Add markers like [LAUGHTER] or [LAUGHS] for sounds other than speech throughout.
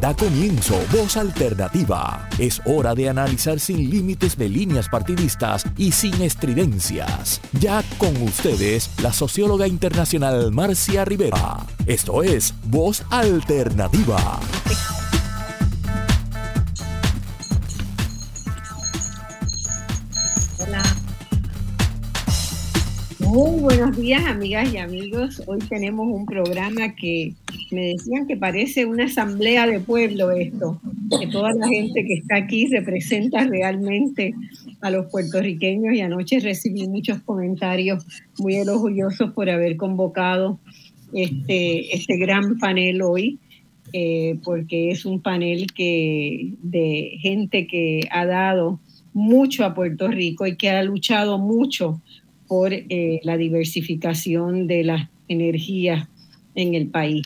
Da comienzo Voz Alternativa. Es hora de analizar sin límites de líneas partidistas y sin estridencias. Ya con ustedes, la socióloga internacional Marcia Rivera. Esto es Voz Alternativa. Hola. Muy buenos días, amigas y amigos. Hoy tenemos un programa que me decían que parece una asamblea de pueblo esto, que toda la gente que está aquí representa realmente a los puertorriqueños y anoche recibí muchos comentarios muy elogiosos por haber convocado este, este gran panel hoy, eh, porque es un panel que, de gente que ha dado mucho a Puerto Rico y que ha luchado mucho por eh, la diversificación de las energías en el país.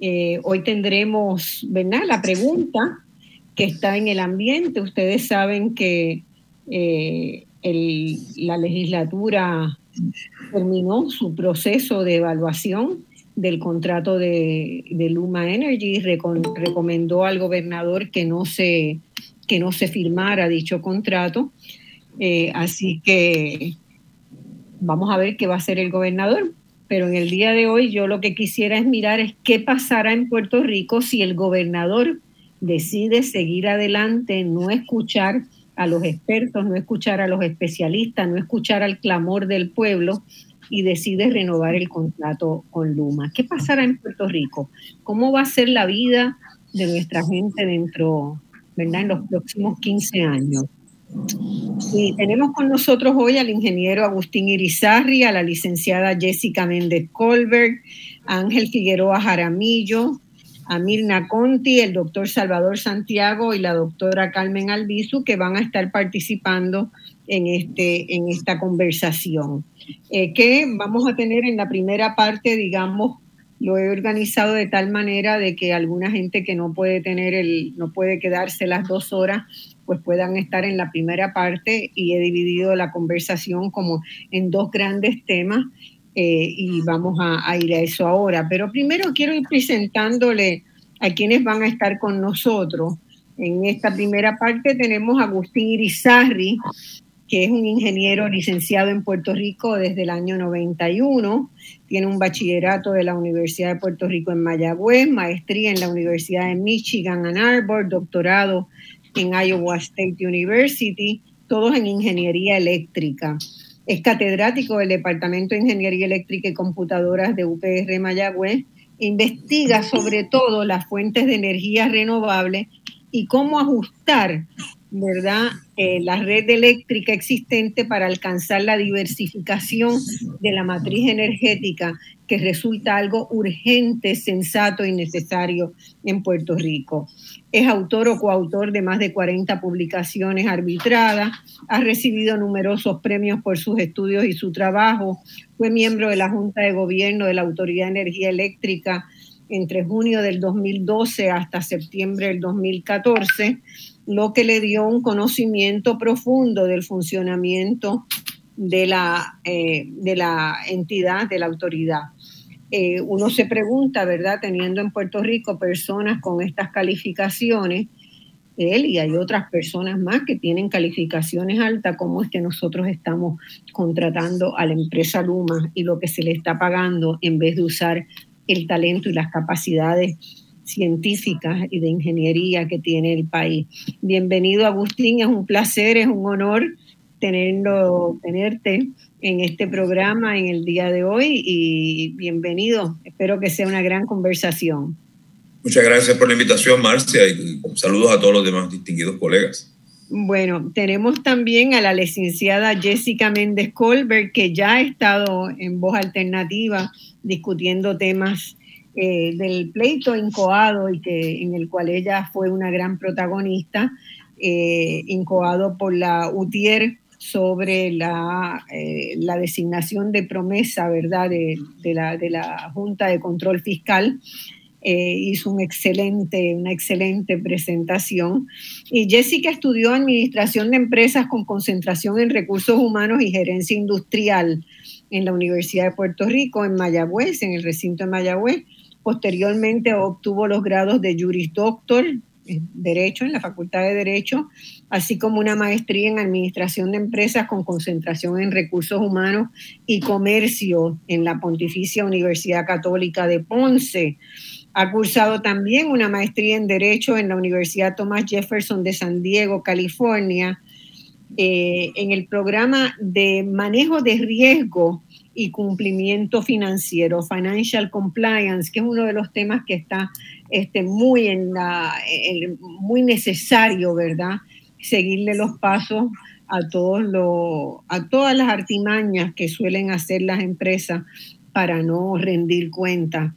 Eh, hoy tendremos. La pregunta que está en el ambiente. Ustedes saben que eh, la legislatura terminó su proceso de evaluación del contrato de, Luma Energy y recomendó al gobernador que no se, que no se firmara dicho contrato. Eh, así que vamos a ver qué va a hacer el gobernador pero en el día de hoy yo lo que quisiera es mirar es qué pasará en Puerto Rico si el gobernador decide seguir adelante, no escuchar a los expertos, no escuchar a los especialistas, no escuchar al clamor del pueblo y decide renovar el contrato con Luma. ¿Qué pasará en Puerto Rico? ¿Cómo va a ser la vida de nuestra gente dentro, ¿verdad? En los próximos 15 años. Y tenemos con nosotros hoy al ingeniero Agustín Irizarri, a la licenciada Jessica Méndez Colbert, a Ángel Figueroa Jaramillo, a Mirna Conti, el doctor Salvador Santiago y la doctora Carmen Albizu, que van a estar participando en, este, en esta conversación. Eh, que vamos a tener en la primera parte, digamos, lo he organizado de tal manera de que alguna gente que no puede tener el, no puede quedarse las dos horas, pues puedan estar en la primera parte y he dividido la conversación como en dos grandes temas eh, y vamos a, ir a eso ahora. Pero primero quiero ir presentándole a quienes van a estar con nosotros. En esta primera parte tenemos a Agustín Irizarri, que es un ingeniero licenciado en Puerto Rico desde el año 91. Tiene un bachillerato de la Universidad de Puerto Rico en Mayagüez, maestría en la Universidad de Michigan Ann Arbor, doctorado en Iowa State University, todos en ingeniería eléctrica. Es catedrático del Departamento de Ingeniería Eléctrica y Computadoras de UPR Mayagüez. Investiga sobre todo las fuentes de energía renovable y cómo ajustar ¿verdad? Eh, la red eléctrica existente para alcanzar la diversificación de la matriz energética, que resulta algo urgente, sensato y necesario en Puerto Rico. Es autor o coautor de más de 40 publicaciones arbitradas, ha recibido numerosos premios por sus estudios y su trabajo, fue miembro de la Junta de Gobierno de la Autoridad de Energía Eléctrica entre junio del 2012 hasta septiembre del 2014 lo que le dio un conocimiento profundo del funcionamiento de la, eh, de la entidad, de la autoridad. Eh, uno se pregunta, ¿verdad? Teniendo en Puerto Rico personas con estas calificaciones, él y hay otras personas más que tienen calificaciones altas, ¿cómo es que nosotros estamos contratando a la empresa Luma y lo que se le está pagando en vez de usar el talento y las capacidades científicas y de ingeniería que tiene el país. Bienvenido Agustín, es un placer, es un honor tenerlo, tenerte en este programa en el día de hoy y bienvenido. Espero que sea una gran conversación. Muchas gracias por la invitación, Marcia, y saludos a todos los demás distinguidos colegas. Bueno, tenemos también a la licenciada Jessica Méndez Colbert, que ya ha estado en Voz Alternativa discutiendo temas eh, del pleito incoado y que, en el cual ella fue una gran protagonista, eh, incoado por la UTIER sobre la, eh, la designación de promesa, ¿verdad?, de, la, de la Junta de Control Fiscal. hizo un excelente, una excelente presentación. Y Jessica estudió Administración de Empresas con concentración en Recursos Humanos y Gerencia Industrial en la Universidad de Puerto Rico, en Mayagüez, en el recinto de Mayagüez Posteriormente obtuvo los grados de Juris Doctor, Derecho, en la Facultad de Derecho, así como una maestría en Administración de Empresas con concentración en Recursos Humanos y Comercio en la Pontificia Universidad Católica de Ponce. Ha cursado también una maestría en Derecho en la Universidad Thomas Jefferson de San Diego, California, eh, en el programa de manejo de riesgo y cumplimiento financiero, financial compliance, que es uno de los temas que está este, muy, en la, muy necesario, ¿verdad? Seguirle los pasos a, todos los, a todas las artimañas que suelen hacer las empresas para no rendir cuentas,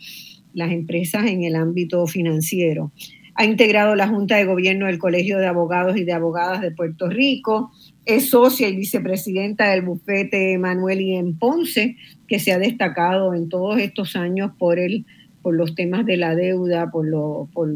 las empresas en el ámbito financiero. Ha integrado la Junta de Gobierno del Colegio de Abogados y de Abogadas de Puerto Rico, es socia y vicepresidenta del bufete Manuel y en Ponce, que se ha destacado en todos estos años por el por los temas de la deuda, por, lo, por,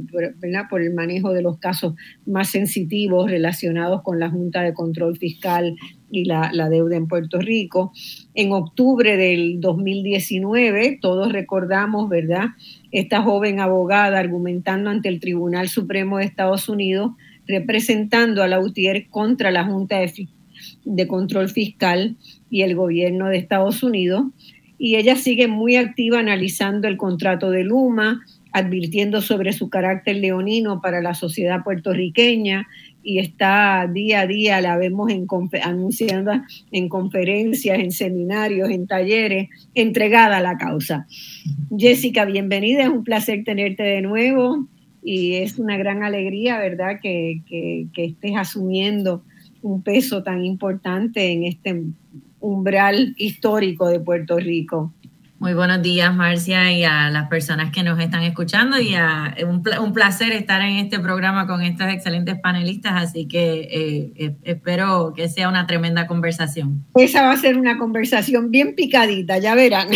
por, el manejo de los casos más sensitivos relacionados con la Junta de Control Fiscal y la, deuda en Puerto Rico. En octubre del 2019, todos recordamos, ¿verdad? Esta joven abogada argumentando ante el Tribunal Supremo de Estados Unidos representando a la UTIER contra la Junta de, Control Fiscal y el gobierno de Estados Unidos. Y ella sigue muy activa analizando el contrato de Luma, advirtiendo sobre su carácter leonino para la sociedad puertorriqueña y está día a día, la vemos en, anunciando en conferencias, en seminarios, en talleres, entregada a la causa. Jessica, bienvenida, es un placer tenerte de nuevo y es una gran alegría, ¿verdad?, que, que, que estés asumiendo un peso tan importante en este umbral histórico de Puerto Rico. Muy buenos días, Marcia, y a las personas que nos están escuchando. Y a, un, un placer estar en este programa con estos excelentes panelistas, así que eh, espero que sea una tremenda conversación. Esa va a ser una conversación bien picadita, ya verán.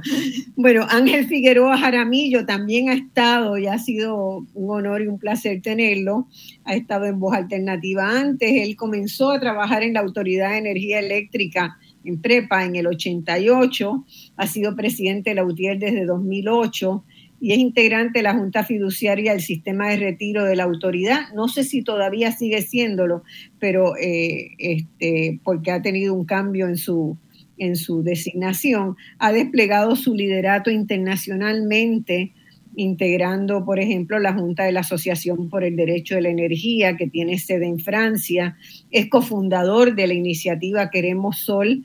[LAUGHS] bueno, Ángel Figueroa Jaramillo también ha estado y ha sido un honor y un placer tenerlo. Ha estado en Voz Alternativa antes. Él comenzó a trabajar en la Autoridad de Energía Eléctrica en prepa en el 88, ha sido presidente de la UTIER desde 2008 y es integrante de la Junta Fiduciaria del Sistema de Retiro de la Autoridad. No sé si todavía sigue siéndolo, pero eh, este, porque ha tenido un cambio en su, en su designación, ha desplegado su liderato internacionalmente integrando, por ejemplo, la Junta de la Asociación por el Derecho de la Energía, que tiene sede en Francia, es cofundador de la iniciativa Queremos Sol,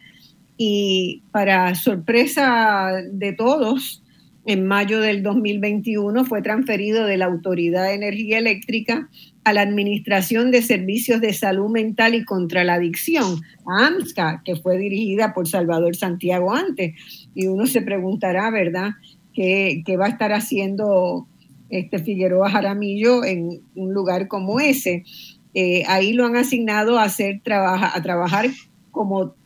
y para sorpresa de todos, en mayo del 2021 fue transferido de la Autoridad de Energía Eléctrica a la Administración de Servicios de Salud Mental y contra la Adicción, a AMSCA, que fue dirigida por Salvador Santiago antes. Y uno se preguntará, ¿verdad?, qué, qué va a estar haciendo este Figueroa Jaramillo en un lugar como ese. Eh, ahí lo han asignado a, hacer, a trabajar como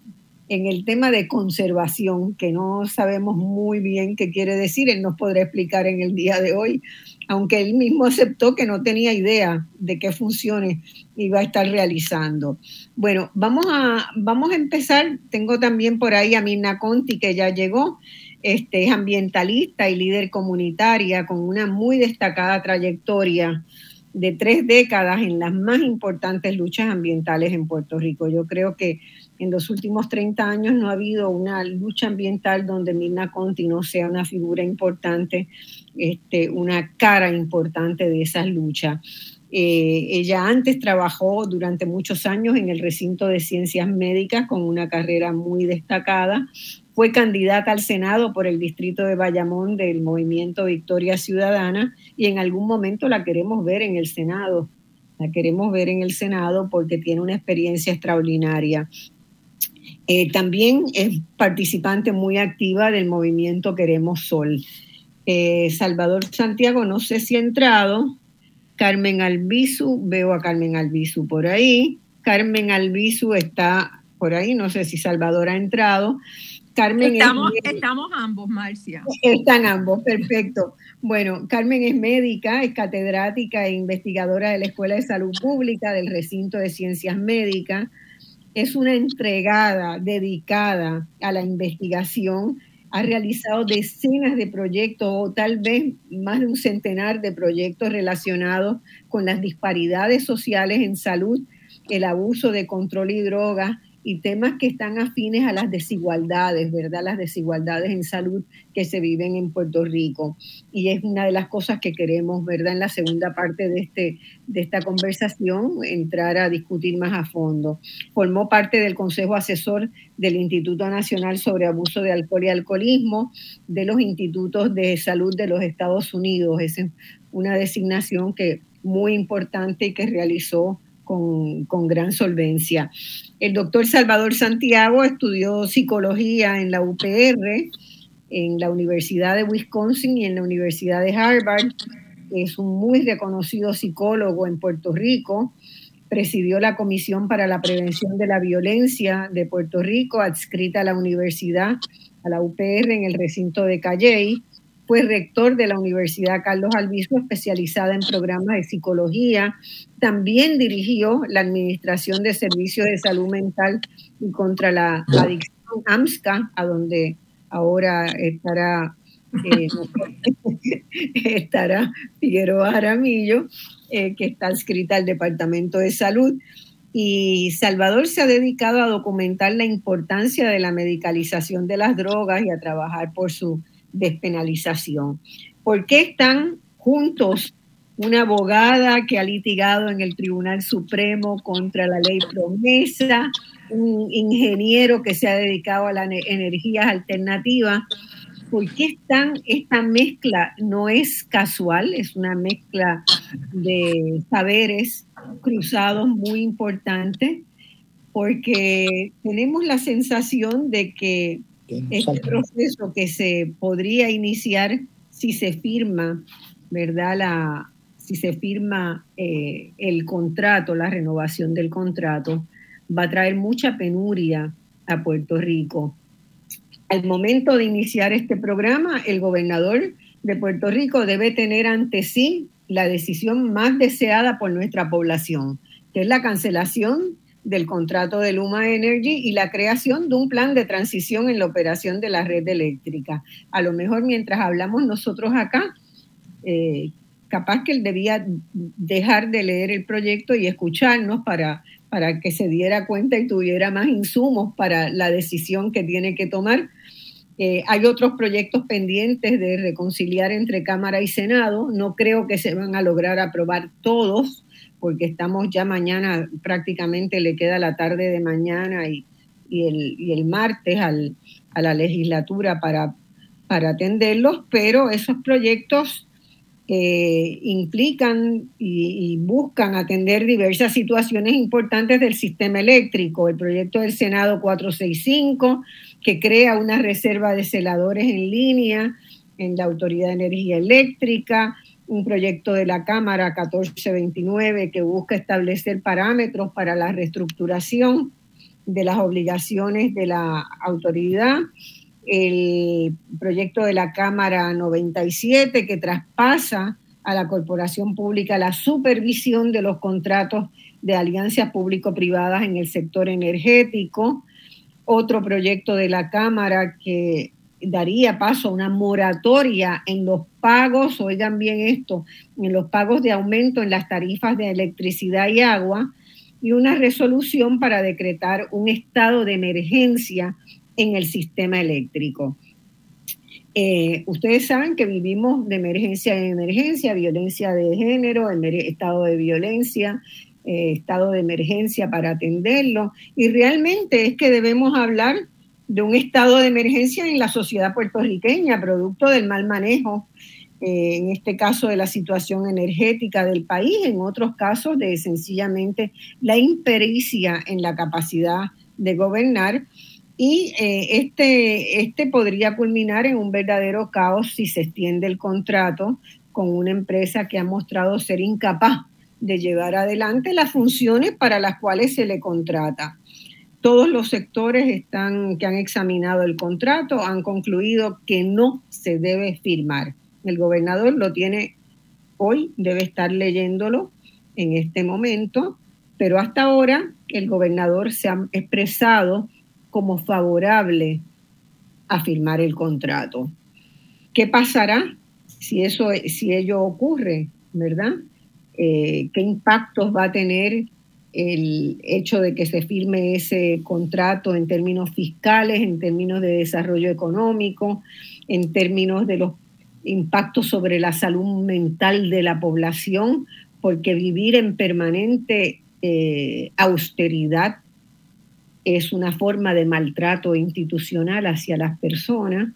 en el tema de conservación, que no sabemos muy bien qué quiere decir, él nos podrá explicar en el día de hoy, aunque él mismo aceptó que no tenía idea de qué funciones iba a estar realizando. Bueno, vamos a, vamos a empezar, tengo también por ahí a Mirna Conti que ya llegó, este, es ambientalista y líder comunitaria con una muy destacada trayectoria de tres décadas en las más importantes luchas ambientales en Puerto Rico. Yo creo que en los últimos 30 años no ha habido una lucha ambiental donde Mirna Conti no sea una figura importante, este, una cara importante de esas luchas. Eh, ella antes trabajó durante muchos años en el recinto de ciencias médicas con una carrera muy destacada. Fue candidata al Senado por el distrito de Bayamón del movimiento Victoria Ciudadana y en algún momento la queremos ver en el Senado. La queremos ver en el Senado porque tiene una experiencia extraordinaria. Eh, también es participante muy activa del movimiento Queremos Sol. Eh, Salvador Santiago, no sé si ha entrado. Carmen Albizu, veo a Carmen Albizu por ahí. Carmen Albizu está por ahí, no sé si Salvador ha entrado. Carmen estamos, estamos ambos, Marcia. Están ambos, perfecto. Bueno, Carmen es médica, es catedrática e investigadora de la Escuela de Salud Pública del Recinto de Ciencias Médicas es una entregada dedicada a la investigación, ha realizado decenas de proyectos o tal vez más de un centenar de proyectos relacionados con las disparidades sociales en salud, el abuso de control y drogas, y temas que están afines a las desigualdades, ¿verdad? Las desigualdades en salud que se viven en Puerto Rico. Y es una de las cosas que queremos, ¿verdad? En la segunda parte de, este, de esta conversación, entrar a discutir más a fondo. Formó parte del Consejo Asesor del Instituto Nacional sobre Abuso de Alcohol y Alcoholismo, de los Institutos de Salud de los Estados Unidos. Es una designación que muy importante y que realizó con, con, gran solvencia. El doctor Salvador Santiago estudió psicología en la UPR, en la Universidad de Wisconsin y en la Universidad de Harvard. Es un muy reconocido psicólogo en Puerto Rico. Presidió la Comisión para la Prevención de la Violencia de Puerto Rico, adscrita a la universidad, a la UPR en el recinto de Calley fue rector de la Universidad Carlos Albizu, especializada en programas de psicología. También dirigió la Administración de Servicios de Salud Mental y contra la Adicción AMSCA, a donde ahora estará, eh, [LAUGHS] estará Figueroa Aramillo, eh, que está adscrita al Departamento de Salud. Y Salvador se ha dedicado a documentar la importancia de la medicalización de las drogas y a trabajar por su despenalización. ¿Por qué están juntos una abogada que ha litigado en el Tribunal Supremo contra la ley promesa, un ingeniero que se ha dedicado a las energías alternativas? ¿Por qué están esta mezcla? No es casual, es una mezcla de saberes cruzados muy importante, porque tenemos la sensación de que este proceso que se podría iniciar si se firma, ¿verdad? La, si se firma eh, el contrato, la renovación del contrato, va a traer mucha penuria a Puerto Rico. Al momento de iniciar este programa, el gobernador de Puerto Rico debe tener ante sí la decisión más deseada por nuestra población, que es la cancelación del contrato de Luma Energy y la creación de un plan de transición en la operación de la red eléctrica. A lo mejor mientras hablamos nosotros acá, eh, capaz que él debía dejar de leer el proyecto y escucharnos para, para que se diera cuenta y tuviera más insumos para la decisión que tiene que tomar. Eh, hay otros proyectos pendientes de reconciliar entre Cámara y Senado. No creo que se van a lograr aprobar todos, porque estamos ya mañana, prácticamente le queda la tarde de mañana y, el, martes a la legislatura para, atenderlos, pero esos proyectos eh, implican y, buscan atender diversas situaciones importantes del sistema eléctrico. El proyecto del Senado 465, que crea una reserva de celadores en línea en la Autoridad de Energía Eléctrica, un proyecto de la Cámara 1429 que busca establecer parámetros para la reestructuración de las obligaciones de la autoridad, el proyecto de la Cámara 97 que traspasa a la corporación pública la supervisión de los contratos de alianzas público-privadas en el sector energético, otro proyecto de la Cámara que daría paso a una moratoria en los pagos, oigan bien esto, en los pagos de aumento en las tarifas de electricidad y agua y una resolución para decretar un estado de emergencia en el sistema eléctrico. Eh, ustedes saben que vivimos de emergencia en emergencia, violencia de género, estado de violencia, eh, estado de emergencia para atenderlo. Y realmente es que debemos hablar de un estado de emergencia en la sociedad puertorriqueña, producto del mal manejo, eh, en este caso de la situación energética del país, en otros casos de sencillamente la impericia en la capacidad de gobernar. Y eh, este, este podría culminar en un verdadero caos si se extiende el contrato con una empresa que ha mostrado ser incapaz de llevar adelante las funciones para las cuales se le contrata. Todos los sectores están, que han examinado el contrato han concluido que no se debe firmar. El gobernador lo tiene hoy, debe estar leyéndolo en este momento, pero hasta ahora el gobernador se ha expresado como favorable a firmar el contrato. ¿Qué pasará si, eso, si ello ocurre, verdad? Eh, ¿Qué impactos va a tener el hecho de que se firme ese contrato en términos fiscales, en términos de desarrollo económico, en términos de los impactos sobre la salud mental de la población, porque vivir en permanente eh, austeridad es una forma de maltrato institucional hacia las personas.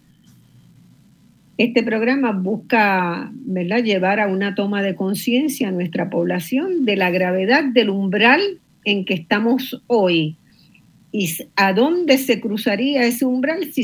Este programa busca ¿verdad? llevar a una toma de conciencia a nuestra población de la gravedad del umbral en que estamos hoy y a dónde se cruzaría ese umbral si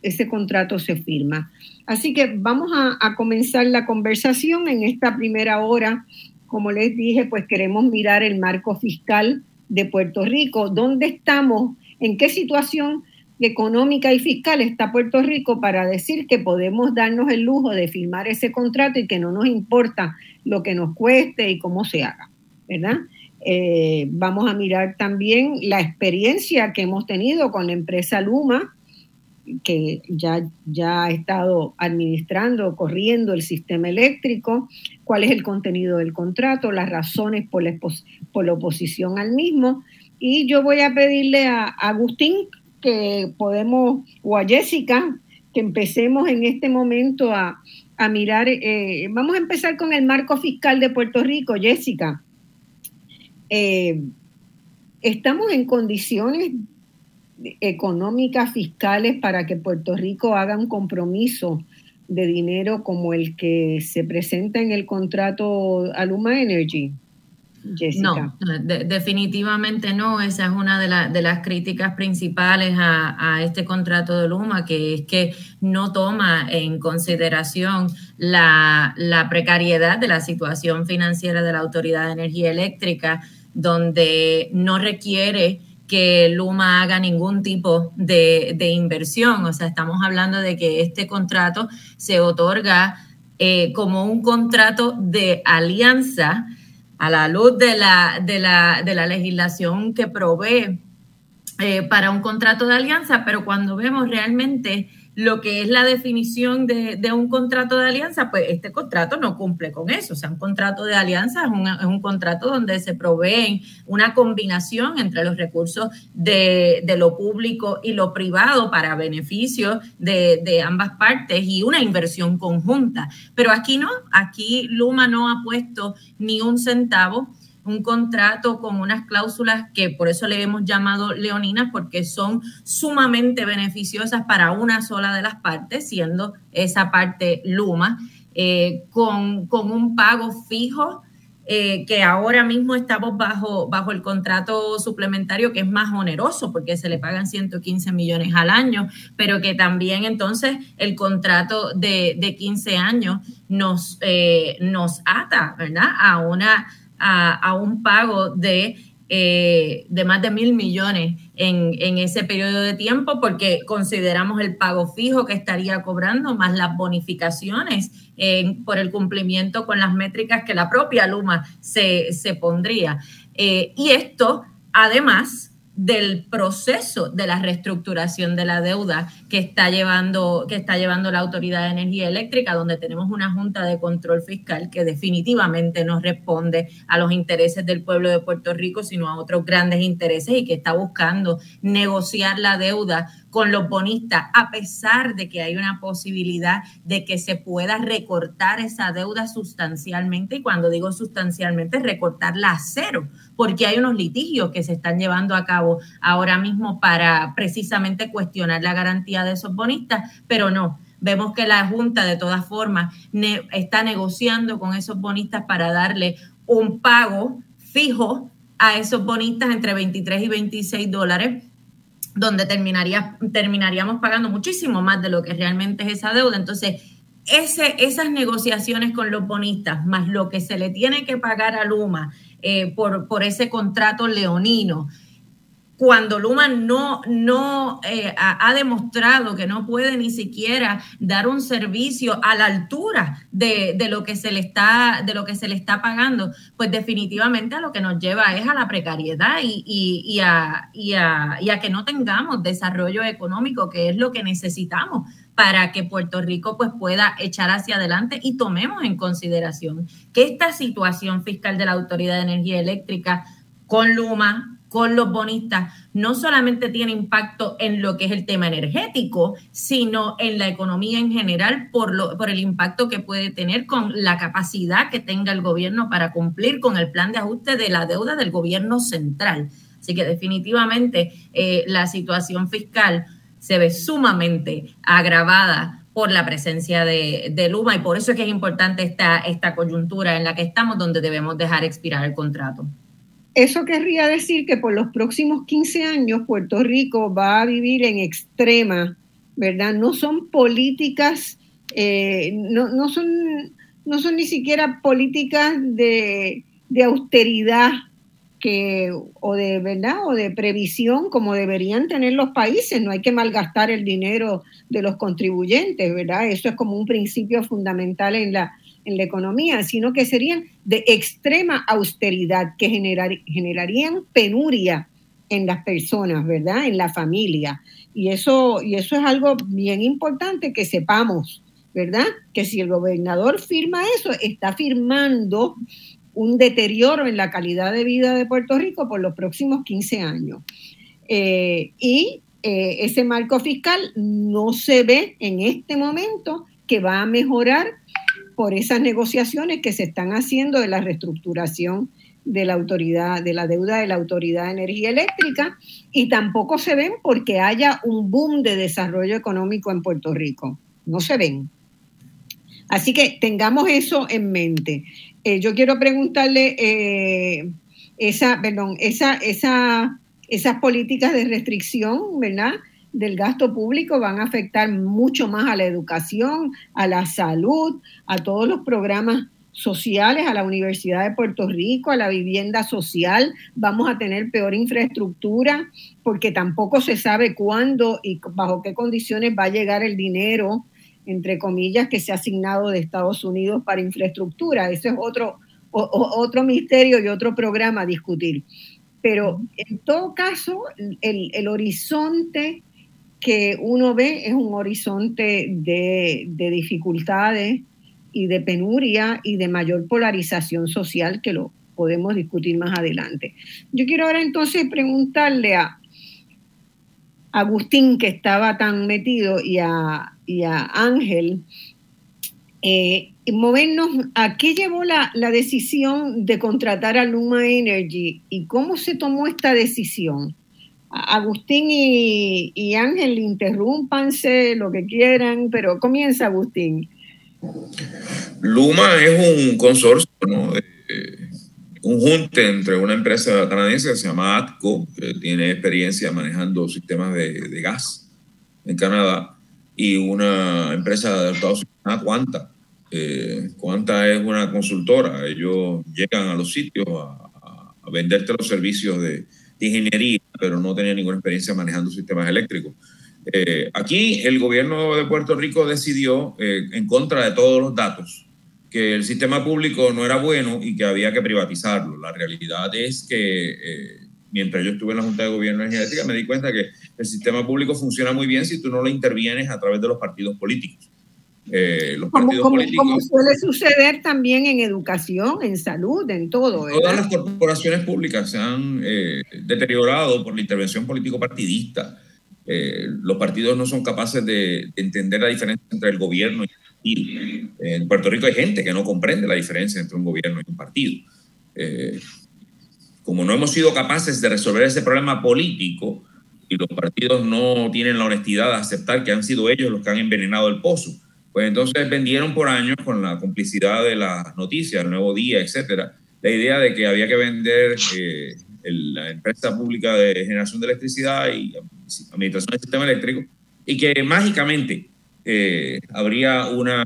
ese contrato se firma. Así que vamos a, a comenzar la conversación en esta primera hora. Como les dije, pues queremos mirar el marco fiscal de Puerto Rico. ¿Dónde estamos en qué situación económica y fiscal está Puerto Rico para decir que podemos darnos el lujo de firmar ese contrato y que no nos importa lo que nos cueste y cómo se haga, ¿verdad? Eh, vamos a mirar también la experiencia que hemos tenido con la empresa Luma, que ya, ya ha estado administrando, corriendo el sistema eléctrico, cuál es el contenido del contrato, las razones por la, por la oposición al mismo, y yo voy a pedirle a, Agustín que podemos, o a Jessica, que empecemos en este momento a, mirar. Eh, vamos a empezar con el marco fiscal de Puerto Rico, Jessica. Eh, estamos en condiciones económicas, fiscales, para que Puerto Rico haga un compromiso de dinero como el que se presenta en el contrato Aluma Energy. No, definitivamente no. Esa es una de, las críticas principales a, este contrato de Luma, que es que no toma en consideración la, precariedad de la situación financiera de la Autoridad de Energía Eléctrica, donde no requiere que Luma haga ningún tipo de, inversión. O sea, estamos hablando de que este contrato se otorga eh, como un contrato de alianza a la luz de la, de la, de la legislación que provee eh, para un contrato de alianza, pero cuando vemos realmente lo que es la definición de, un contrato de alianza, pues este contrato no cumple con eso. O sea, un contrato de alianza es, un contrato donde se proveen una combinación entre los recursos de, lo público y lo privado para beneficio de, de, ambas partes y una inversión conjunta. Pero aquí no, aquí Luma no ha puesto ni un centavo un contrato con unas cláusulas que por eso le hemos llamado leoninas, porque son sumamente beneficiosas para una sola de las partes, siendo esa parte Luma, eh, con, un pago fijo. Eh, que ahora mismo estamos bajo, bajo el contrato suplementario que es más oneroso porque se le pagan 115 millones al año, pero que también entonces el contrato de, 15 años nos, eh, nos ata, ¿verdad? A una a, un pago de, eh, de más de mil millones en, en, ese periodo de tiempo porque consideramos el pago fijo que estaría cobrando más las bonificaciones por el cumplimiento con las métricas que la propia Luma se, se pondría. Eh, y esto, además, del proceso de la reestructuración de la deuda que está llevando que está llevando la Autoridad de Energía Eléctrica, donde tenemos una junta de control fiscal que definitivamente no responde a los intereses del pueblo de Puerto Rico, sino a otros grandes intereses y que está buscando negociar la deuda con los bonistas, a pesar de que hay una posibilidad de que se pueda recortar esa deuda sustancialmente, y cuando digo sustancialmente, recortarla a cero, porque hay unos litigios que se están llevando a cabo ahora mismo para precisamente cuestionar la garantía de esos bonistas, pero no. Vemos que la Junta de todas formas está negociando con esos bonistas para darle un pago fijo a esos bonistas entre 23 y 26 dólares donde terminaría, terminaríamos pagando muchísimo más de lo que realmente es esa deuda. Entonces, esas negociaciones con los bonistas, más lo que se le tiene que pagar a Luma eh, por, por ese contrato leonino, cuando Luma no, no eh, ha, demostrado que no puede ni siquiera dar un servicio a la altura de, lo que se le está, de lo que se le está pagando, pues definitivamente a lo que nos lleva es a la precariedad y, y, a, y a que no tengamos desarrollo económico, que es lo que necesitamos para que Puerto Rico pues, pueda echar hacia adelante y tomemos en consideración que esta situación fiscal de la Autoridad de Energía Eléctrica con Luma, con los bonistas no solamente tiene impacto en lo que es el tema energético, sino en la economía en general por, lo, por el impacto que puede tener con la capacidad que tenga el gobierno para cumplir con el plan de ajuste de la deuda del gobierno central. Así que definitivamente eh, la situación fiscal se ve sumamente agravada por la presencia de, de, Luma y por eso es que es importante esta, esta coyuntura en la que estamos donde debemos dejar expirar el contrato. Eso querría decir que por los próximos 15 años Puerto Rico va a vivir en extrema, ¿verdad? No son políticas, eh, no, son, no son ni siquiera políticas de, austeridad que, o de verdad o de previsión como deberían tener los países. No hay que malgastar el dinero de los contribuyentes, ¿verdad? Eso es como un principio fundamental en la, en la economía, sino que serían de extrema austeridad que generarían penuria en las personas, ¿verdad? En la familia. Y eso, y eso es algo bien importante que sepamos, ¿verdad? Que si el gobernador firma eso, está firmando un deterioro en la calidad de vida de Puerto Rico por los próximos 15 años. Eh, y eh, ese marco fiscal no se ve en este momento que va a mejorar por esas negociaciones que se están haciendo de la reestructuración de la autoridad, de la deuda de la Autoridad de Energía Eléctrica, y tampoco se ven porque haya un boom de desarrollo económico en Puerto Rico. No se ven. Así que tengamos eso en mente. Eh, yo quiero preguntarle eh, esa, perdón, esa, esa, esas políticas de restricción, ¿verdad? del gasto público van a afectar mucho más a la educación, a la salud, a todos los programas sociales, a la Universidad de Puerto Rico, a la vivienda social. Vamos a tener peor infraestructura porque tampoco se sabe cuándo y bajo qué condiciones va a llegar el dinero, entre comillas, que se ha asignado de Estados Unidos para infraestructura. Ese es otro, otro misterio y otro programa a discutir. Pero en todo caso, el, el horizonte que uno ve es un horizonte de, dificultades y de penuria y de mayor polarización social que lo podemos discutir más adelante. Yo quiero ahora entonces preguntarle a Agustín, que estaba tan metido, y a, Ángel, eh, movernos a qué llevó la, la, decisión de contratar a Luma Energy y cómo se tomó esta decisión. Agustín y, Ángel, interrúmpanse lo que quieran, pero comienza Agustín. Luma es un consorcio, ¿no? Eh, un junte entre una empresa canadiense que se llama ATCO, que tiene experiencia manejando sistemas de, gas en Canadá, y una empresa de Estados Unidos, Quanta. Eh, Quanta es una consultora, ellos llegan a los sitios a, a venderte los servicios de, de ingeniería, pero no tenía ninguna experiencia manejando sistemas eléctricos. Eh, aquí el gobierno de Puerto Rico decidió, eh, en contra de todos los datos, que el sistema público no era bueno y que había que privatizarlo. La realidad es que eh, mientras yo estuve en la Junta de Gobierno Energética me di cuenta que el sistema público funciona muy bien si tú no lo intervienes a través de los partidos políticos. Eh, los partidos como, políticos. Como suele suceder también en educación, en salud, en todo. Todas las corporaciones públicas se han eh, deteriorado por la intervención político-partidista. Eh, los partidos no son capaces de, entender la diferencia entre el gobierno y el partido. En Puerto Rico hay gente que no comprende la diferencia entre un gobierno y un partido. Como no hemos sido capaces de resolver ese problema político y los partidos no tienen la honestidad de aceptar que han sido ellos los que han envenenado el pozo, pues entonces vendieron por años con la complicidad de las noticias, el Nuevo Día, etcétera, la idea de que había que vender eh, la empresa pública de generación de electricidad y administración del sistema eléctrico y que mágicamente eh, habría una,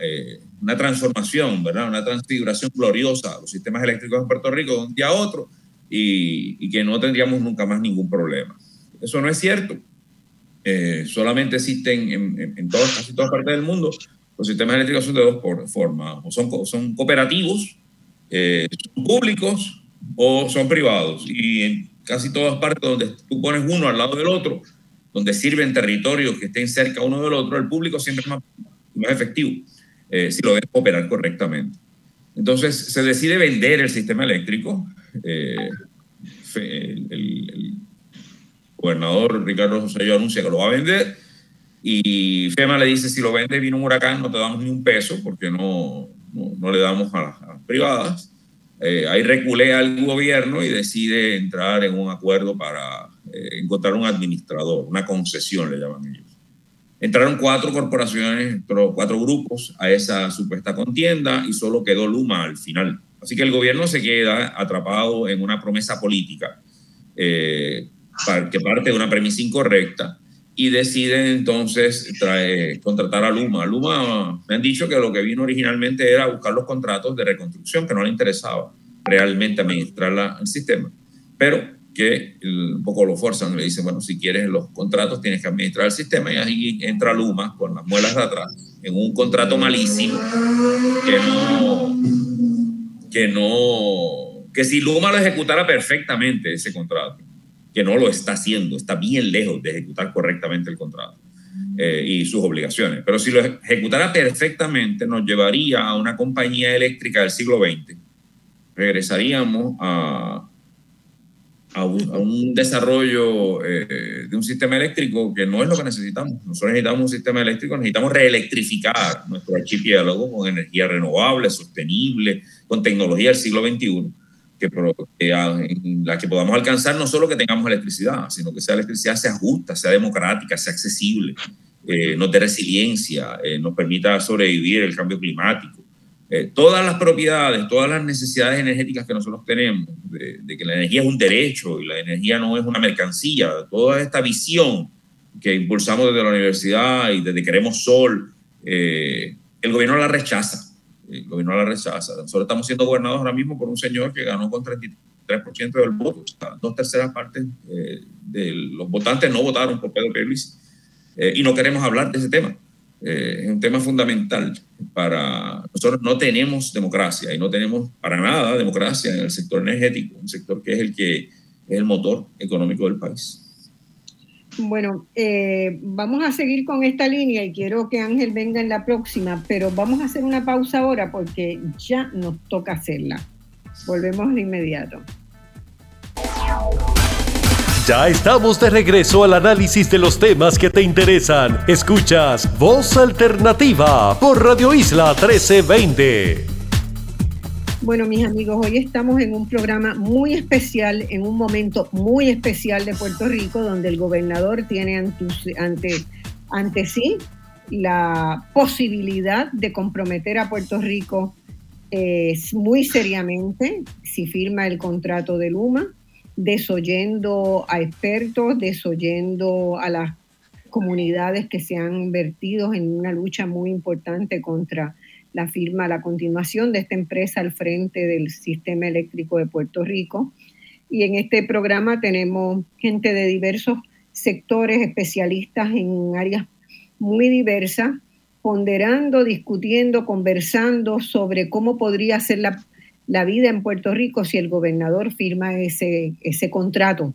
eh, una transformación, ¿verdad? una transfiguración gloriosa a los sistemas eléctricos en Puerto Rico de un día a otro y, que no tendríamos nunca más ningún problema. Eso no es cierto. Eh, solamente existen en, en, todas, casi todas partes del mundo los sistemas eléctricos son de dos formas, o son, son cooperativos, eh, son públicos o son privados. Y en casi todas partes donde tú pones uno al lado del otro, donde sirven territorios que estén cerca uno del otro, el público siempre es más, más efectivo eh, si lo debe operar correctamente. Entonces se decide vender el sistema eléctrico. Eh, el, gobernador Ricardo Rosselló anuncia que lo va a vender y FEMA le dice, si lo vende, viene un huracán, no te damos ni un peso porque no, no, le damos a las, privadas. Eh, ahí reculea el gobierno y decide entrar en un acuerdo para eh, encontrar un administrador, una concesión le llaman ellos. Entraron cuatro corporaciones, cuatro grupos a esa supuesta contienda y solo quedó Luma al final. Así que el gobierno se queda atrapado en una promesa política eh, que parte de una premisa incorrecta y deciden entonces traer, contratar a Luma. Luma me han dicho que lo que vino originalmente era buscar los contratos de reconstrucción, que no le interesaba realmente administrar el sistema, pero que un poco lo forzan, le dicen, bueno, si quieres los contratos tienes que administrar el sistema y ahí entra Luma con las muelas de atrás en un contrato malísimo que no, que no, que si Luma lo ejecutara perfectamente ese contrato, que no lo está haciendo, está bien lejos de ejecutar correctamente el contrato eh, y sus obligaciones. Pero si lo ejecutara perfectamente, nos llevaría a una compañía eléctrica del siglo XX. Regresaríamos a, a, un, desarrollo eh, de un sistema eléctrico que no es lo que necesitamos. Nosotros necesitamos un sistema eléctrico, necesitamos reelectrificar nuestro archipiélago con energía renovable, sostenible, con tecnología del siglo XXI que, en la que podamos alcanzar no solo que tengamos electricidad, sino que esa electricidad sea justa, sea democrática, sea accesible, eh, nos dé resiliencia, eh, nos permita sobrevivir el cambio climático. Eh, todas las propiedades, todas las necesidades energéticas que nosotros tenemos, de, que la energía es un derecho y la energía no es una mercancía, toda esta visión que impulsamos desde la universidad y desde Queremos Sol, el gobierno la rechaza el gobierno la rechaza. Nosotros estamos siendo gobernados ahora mismo por un señor que ganó con 33% del voto. dos terceras partes eh, de los votantes no votaron por Pedro Pérez eh, y no queremos hablar de ese tema. Eh, es un tema fundamental para nosotros. No tenemos democracia y no tenemos para nada democracia en el sector energético, un sector que es el que es el motor económico del país. Bueno, eh, vamos a seguir con esta línea y quiero que Ángel venga en la próxima, pero vamos a hacer una pausa ahora porque ya nos toca hacerla. Volvemos de inmediato. Ya estamos de regreso al análisis de los temas que te interesan. Escuchas Voz Alternativa por Radio Isla 1320. Bueno, mis amigos, hoy estamos en un programa muy especial, en un momento muy especial de Puerto Rico, donde el gobernador tiene ante, sí la posibilidad de comprometer a Puerto Rico eh, muy seriamente si firma el contrato de Luma, desoyendo a expertos, desoyendo a las comunidades que se han vertido en una lucha muy importante contra la firma, la continuación de esta empresa al frente del sistema eléctrico de Puerto Rico. Y en este programa tenemos gente de diversos sectores, especialistas en áreas muy diversas, ponderando, discutiendo, conversando sobre cómo podría ser la, la vida en Puerto Rico si el gobernador firma ese, ese contrato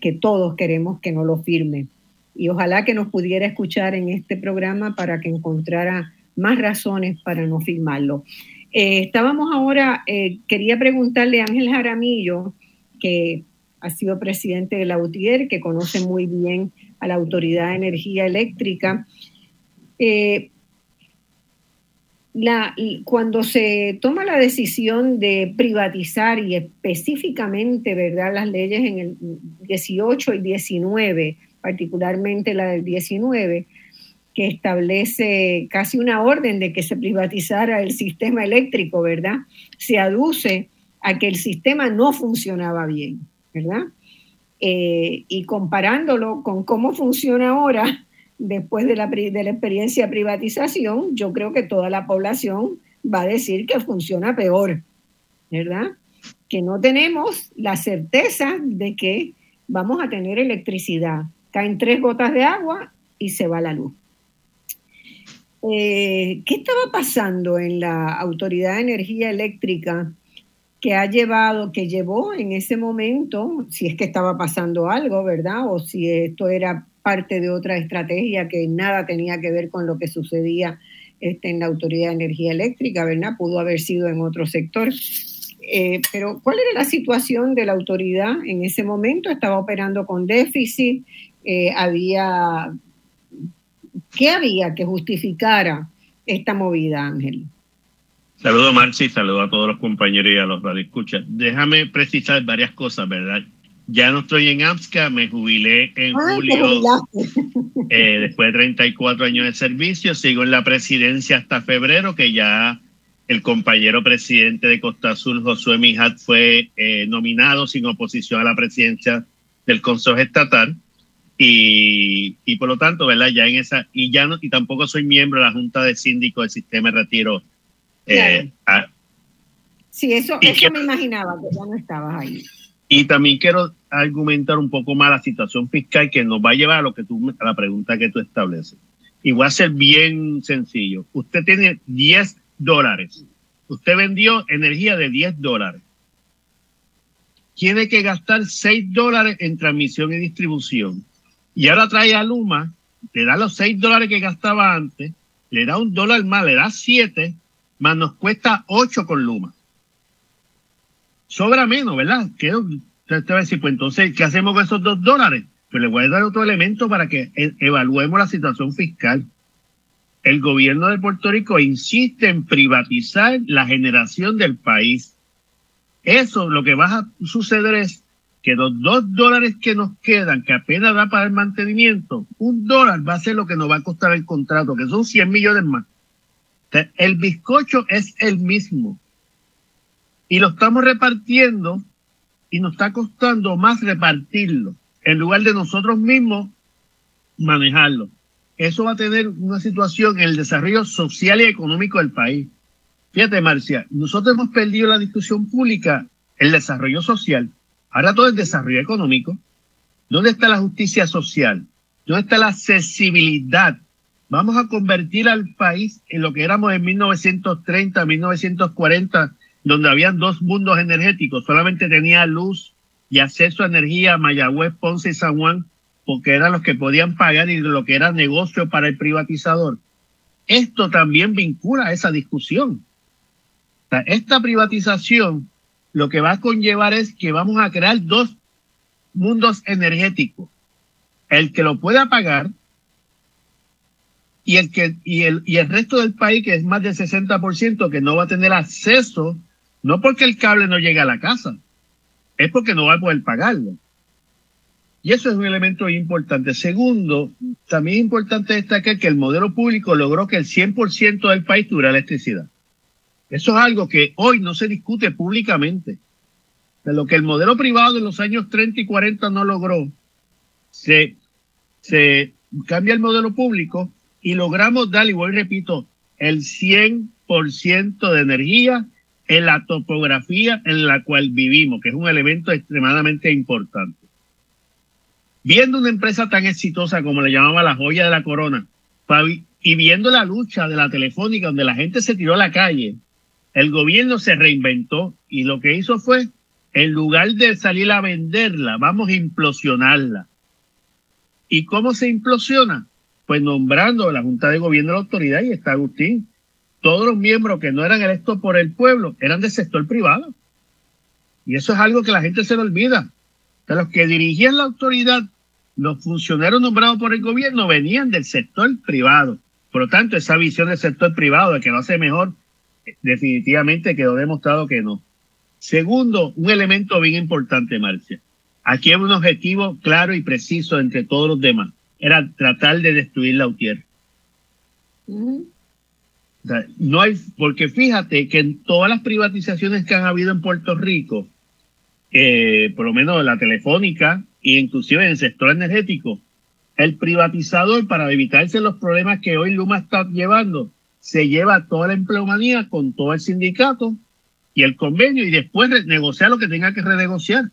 que todos queremos que no lo firme. Y ojalá que nos pudiera escuchar en este programa para que encontrara más razones para no firmarlo. Eh, estábamos ahora, eh, quería preguntarle a Ángel Jaramillo, que ha sido presidente de la UTIER, que conoce muy bien a la Autoridad de Energía Eléctrica. Eh, cuando se toma la decisión de privatizar y específicamente, ¿verdad?, las leyes en el 18 y 19, particularmente la del 19, que establece casi una orden de que se privatizara el sistema eléctrico, ¿verdad? Se aduce a que el sistema no funcionaba bien, ¿verdad? Eh, y comparándolo con cómo funciona ahora, después de la, de la experiencia de privatización, yo creo que toda la población va a decir que funciona peor, ¿verdad? que no tenemos la certeza de que vamos a tener electricidad. Caen tres gotas de agua y se va la luz. Eh, ¿Qué estaba pasando en la Autoridad de Energía Eléctrica que ha llevado, que llevó en ese momento, si es que estaba pasando algo, ¿verdad? O si esto era parte de otra estrategia que nada tenía que ver con lo que sucedía este, en la Autoridad de Energía Eléctrica, ¿verdad? Pudo haber sido en otro sector. Eh, pero, ¿cuál era la situación de la autoridad en ese momento? ¿Estaba operando con déficit? Eh, ¿Había ¿Qué había que justificara esta movida, Ángel? Saludo, Marci, saludo a todos los compañeros y a los radioescuchas. Déjame precisar varias cosas, ¿verdad? Ya no estoy en AMSCA, me jubilé en ah, julio, eh, después de 34 años de servicio, sigo en la presidencia hasta febrero, que ya el compañero presidente de Costa Azul, Josué Mijat, fue eh, nominado sin oposición a la presidencia del Consejo Estatal. Y, y, por lo tanto, ¿verdad? Ya en esa, y ya no, y tampoco soy miembro de la Junta de Síndicos del Sistema de Retiro. Eh, sí, eso, eso me imaginaba, que ya no estabas ahí. Y también quiero argumentar un poco más la situación fiscal que nos va a llevar a lo que tú, a la pregunta que tú estableces. Y voy a ser bien sencillo. Usted tiene 10 dólares. Usted vendió energía de 10 dólares. Tiene que gastar 6 dólares en transmisión y distribución y ahora trae a Luma, le da los 6 dólares que gastaba antes, le da un dólar más, le da 7, más nos cuesta 8 con Luma. Sobra menos, ¿verdad? ¿Qué, usted va a decir, pues entonces, ¿qué hacemos con esos 2 dólares? Pues le voy a dar otro elemento para que e, evaluemos la situación fiscal. El gobierno de Puerto Rico insiste en privatizar la generación del país. Eso lo que va a suceder es que los dos dólares que nos quedan, que apenas da para el mantenimiento, un dólar va a ser lo que nos va a costar el contrato, que son 100 millones más. El bizcocho es el mismo. Y lo estamos repartiendo y nos está costando más repartirlo, en lugar de nosotros mismos manejarlo. Eso va a tener una situación en el desarrollo social y económico del país. Fíjate, Marcia, nosotros hemos perdido la discusión pública, el desarrollo social Ahora todo es desarrollo económico. ¿Dónde está la justicia social? ¿Dónde está la accesibilidad? Vamos a convertir al país en lo que éramos en 1930, 1940, donde habían dos mundos energéticos. Solamente tenía luz y acceso a energía Mayagüez, Ponce y San Juan, porque eran los que podían pagar y lo que era negocio para el privatizador. Esto también vincula a esa discusión. esta privatización lo que va a conllevar es que vamos a crear dos mundos energéticos. El que lo pueda pagar y el, que, y el, y el resto del país, que es más del 60%, que no va a tener acceso, no porque el cable no llegue a la casa, es porque no va a poder pagarlo. Y eso es un elemento importante. Segundo, también es importante destacar que el modelo público logró que el 100% del país tuviera electricidad. Eso es algo que hoy no se discute públicamente. De lo que el modelo privado de los años 30 y 40 no logró, se, cambia el modelo público y logramos dar, y voy repito, el 100% de energía en la topografía en la cual vivimos, que es un elemento extremadamente importante. Viendo una empresa tan exitosa como le llamaba la joya de la corona, y viendo la lucha de la telefónica donde la gente se tiró a la calle, el gobierno se reinventó y lo que hizo fue, en lugar de salir a venderla, vamos a implosionarla. ¿Y cómo se implosiona? Pues nombrando la Junta de Gobierno de la autoridad y está Agustín. Todos los miembros que no eran electos por el pueblo eran del sector privado. Y eso es algo que la gente se le olvida. De los que dirigían la autoridad, los funcionarios nombrados por el gobierno venían del sector privado. Por lo tanto, esa visión del sector privado de que lo hace mejor definitivamente quedó demostrado que no. Segundo, un elemento bien importante, Marcia. Aquí hay un objetivo claro y preciso entre todos los demás. Era tratar de destruir la UTIER. No hay, porque fíjate que en todas las privatizaciones que han habido en Puerto Rico, eh, por lo menos la telefónica e inclusive en el sector energético, el privatizador para evitarse los problemas que hoy Luma está llevando, se lleva toda la empleomanía con todo el sindicato y el convenio y después negociar lo que tenga que renegociar.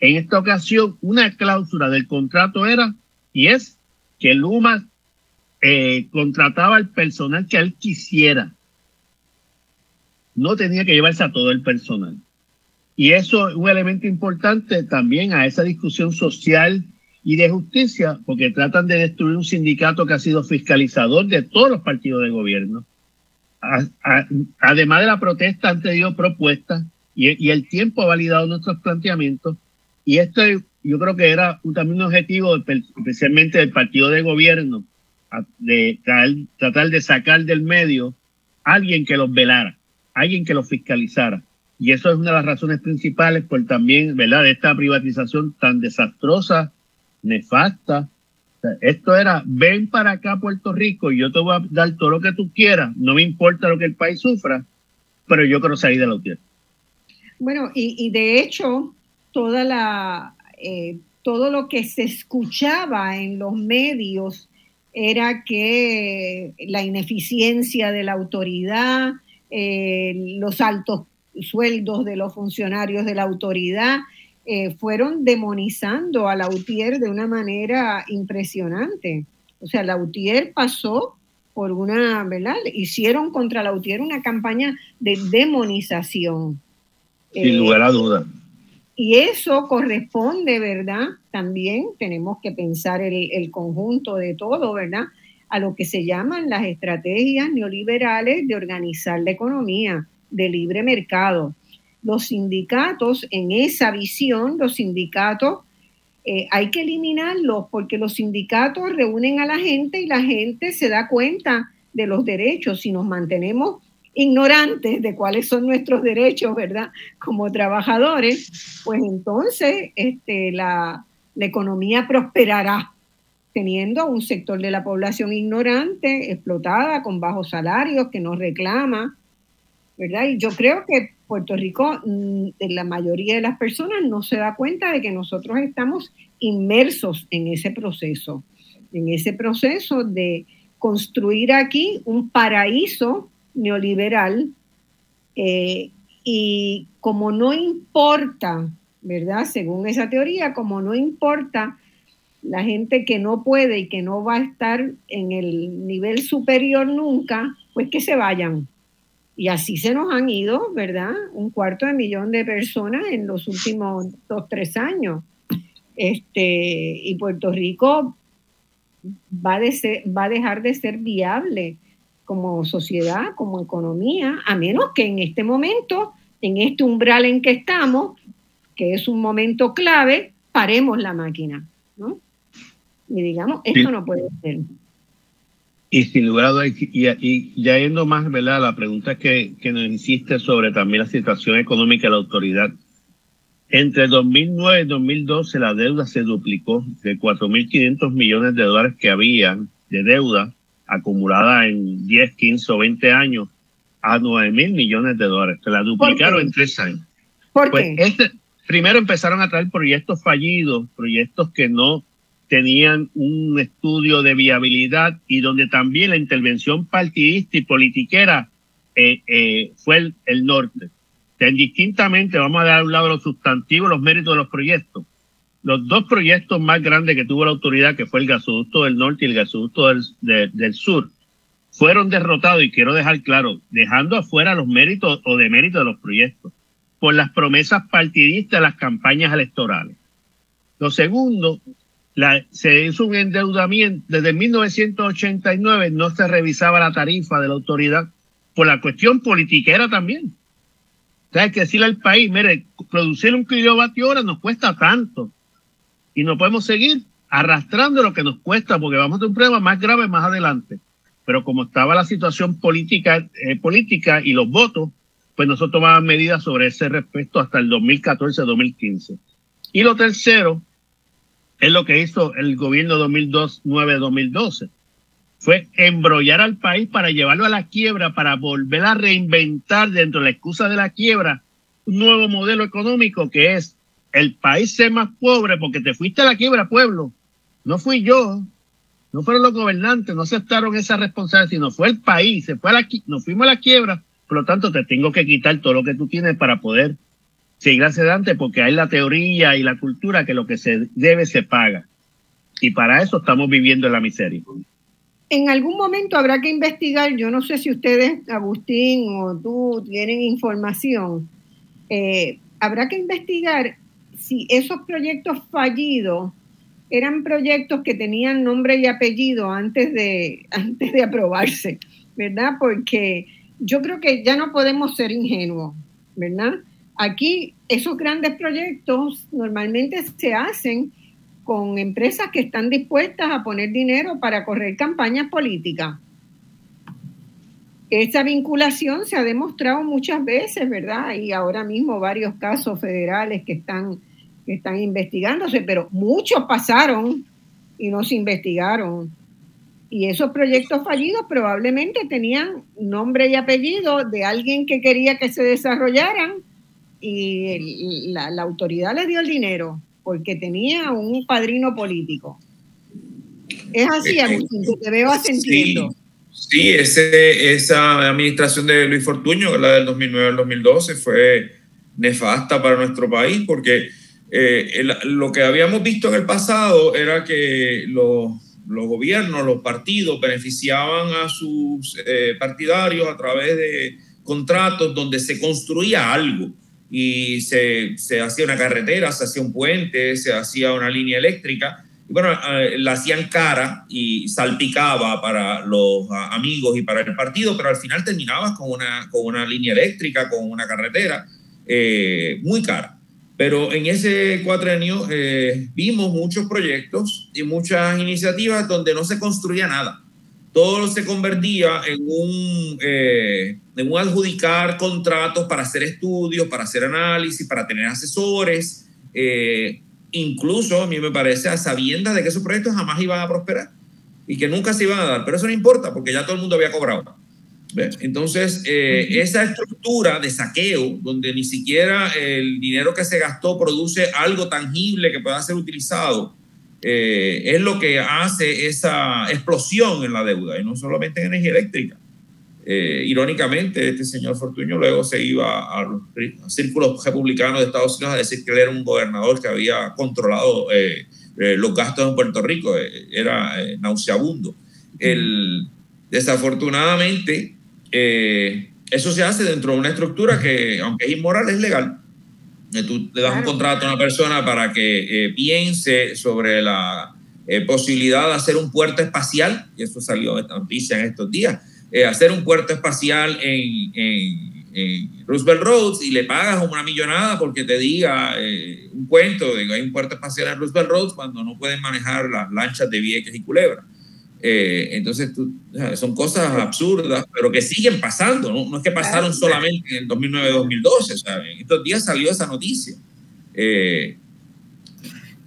En esta ocasión, una cláusula del contrato era y es que Luma eh, contrataba al personal que él quisiera. No tenía que llevarse a todo el personal. Y eso es un elemento importante también a esa discusión social y de justicia, porque tratan de destruir un sindicato que ha sido fiscalizador de todos los partidos de gobierno. además de la protesta, han tenido propuestas y, el tiempo ha validado nuestros planteamientos. Y esto yo creo que era también un objetivo, especialmente del partido de gobierno, de tratar de sacar del medio alguien que los velara, alguien que los fiscalizara. Y eso es una de las razones principales por también, ¿verdad?, de esta privatización tan desastrosa, nefasta. esto era, ven para acá Puerto Rico y yo te voy a dar todo lo que tú quieras, no me importa lo que el país sufra, pero yo quiero salir de la tierra. Bueno, y, de hecho, toda la, eh, todo lo que se escuchaba en los medios era que la ineficiencia de la autoridad, eh, los altos sueldos de los funcionarios de la autoridad, eh, fueron demonizando a Lautier de una manera impresionante. O sea, Lautier pasó por una, ¿verdad? Hicieron contra Lautier una campaña de demonización. Sin eh, lugar a duda. Y eso corresponde, ¿verdad? También tenemos que pensar el, el conjunto de todo, ¿verdad? A lo que se llaman las estrategias neoliberales de organizar la economía de libre mercado. Los sindicatos, en esa visión, los sindicatos eh, hay que eliminarlos porque los sindicatos reúnen a la gente y la gente se da cuenta de los derechos. Si nos mantenemos ignorantes de cuáles son nuestros derechos, ¿verdad? Como trabajadores, pues entonces este, la, economía prosperará teniendo un sector de la población ignorante, explotada, con bajos salarios, que no reclama, ¿verdad? Y yo creo que Puerto Rico, mm, la mayoría de las personas no se da cuenta de que nosotros estamos inmersos en ese proceso, en ese proceso de construir aquí un paraíso neoliberal eh, y como no importa, ¿verdad? Según esa teoría, como no importa la gente que no puede y que no va a estar en el nivel superior nunca, pues que se vayan, y así se nos han ido, ¿verdad? Un cuarto de millón de personas en los últimos dos, tres años. Este, y Puerto Rico va, va a dejar de ser viable como sociedad, como economía, a menos que en este momento, en este umbral en que estamos, que es un momento clave, paremos la máquina, ¿no? Y digamos, esto no puede ser. Y sin lugar a dudas, y, ya yendo más, ¿verdad? La pregunta que, que nos insiste sobre también la situación económica de la autoridad. Entre 2009 y 2012 la deuda se duplicó de 4.500 millones de dólares que había de deuda acumulada en 10, 15 o 20 años a 9.000 millones de dólares. Se la duplicaron en tres años. ¿Por pues Este, primero empezaron a traer proyectos fallidos, proyectos que no tenían un estudio de viabilidad y donde también la intervención partidista y politiquera eh, eh, fue el, norte. Tan distintamente, vamos a dar a un lado los sustantivos, los méritos de los proyectos. Los dos proyectos más grandes que tuvo la autoridad, que fue el gasoducto del norte y el gasoducto del, sur, fueron derrotados, y quiero dejar claro, dejando afuera los méritos o deméritos de los proyectos, por las promesas partidistas de las campañas electorales. Lo segundo se hizo un endeudamiento. Desde 1989 no se revisaba la tarifa de la autoridad por la cuestión politiquera también. O hay que decirle al país, mire, producir un kilovatio hora nos cuesta tanto y no podemos seguir arrastrando lo que nos cuesta porque vamos a un problema más grave más adelante. Pero como estaba la situación política, eh, política y los votos, pues nosotros tomábamos medidas sobre ese respecto hasta el 2014-2015. Y lo tercero, es lo que hizo el gobierno 2009-2012. Fue embrollar al país para llevarlo a la quiebra, para volver a reinventar dentro de la excusa de la quiebra un nuevo modelo económico que es el país ser más pobre porque te fuiste a la quiebra, pueblo. No fui yo, no fueron los gobernantes, no aceptaron esa responsabilidad, sino fue el país, se fue a la, nos fuimos a la quiebra Por lo tanto, te tengo que quitar todo lo que tú tienes para poder seguir hacia adelante, porque hay la teoría y la cultura que lo que se debe se paga. Y para eso estamos viviendo en la miseria. En algún momento habrá que investigar, yo no sé si ustedes, Agustín o tú, tienen información, eh, habrá que investigar si esos proyectos fallidos eran proyectos que tenían nombre y apellido antes de, [LAUGHS] antes de aprobarse, ¿verdad? Porque yo creo que ya no podemos ser ingenuos, ¿verdad? Aquí esos grandes proyectos normalmente se hacen con empresas que están dispuestas a poner dinero para correr campañas políticas. Esa vinculación se ha demostrado muchas veces, ¿verdad? Y ahora mismo varios casos federales que están, que están investigándose, pero muchos pasaron y no se investigaron. Y esos proyectos fallidos probablemente tenían nombre y apellido de alguien que quería que se desarrollaran y la, la autoridad le dio el dinero porque tenía un padrino político. Es así, Agustín, te veo asentiendo. Sí, ese, esa administración de Luis Fortuño, la del 2009 al 2012, fue nefasta para nuestro país porque eh, lo que habíamos visto en el pasado era que los, gobiernos, los partidos beneficiaban a sus eh, partidarios a través de contratos donde se construía algo y se, hacía una carretera, se hacía un puente, se hacía una línea eléctrica. Y bueno, eh, la hacían cara y salpicaba para los amigos y para el partido, pero al final terminabas con una, con línea eléctrica, con una carretera eh, muy cara. Pero en ese cuatrenio eh, vimos muchos proyectos y muchas iniciativas donde no se construía nada. Todo se convertía en un, eh, en adjudicar contratos para hacer estudios, para hacer análisis, para tener asesores, eh, incluso a mí me parece a sabiendas de que esos proyectos jamás iban a prosperar y que nunca se iban a dar, pero eso no importa porque ya todo el mundo había cobrado. Entonces, eh, esa estructura de saqueo, donde ni siquiera el dinero que se gastó produce algo tangible que pueda ser utilizado, eh, es lo que hace esa explosión en la deuda, y no solamente en energía eléctrica. Eh, irónicamente, este señor Fortuño luego se iba a los, círculos republicanos de Estados Unidos a decir que él era un gobernador que había controlado eh, los gastos en Puerto Rico, era nauseabundo. El, desafortunadamente, eso se hace dentro de una estructura que, aunque es inmoral, es legal. Tú le das un contrato a una persona para que eh, piense sobre la eh, posibilidad de hacer un puerto espacial, y eso salió de esta noticia en estos días, eh, hacer un puerto espacial en, en, Roosevelt Roads y le pagas una millonada porque te diga un cuento de que hay un puerto espacial en Roosevelt Roads cuando no pueden manejar las lanchas de Vieques y Culebra. Eh, entonces, son cosas absurdas, pero que siguen pasando, ¿no? No es que pasaron solamente en 2009-2012, ¿saben? Estos días salió esa noticia. Eh,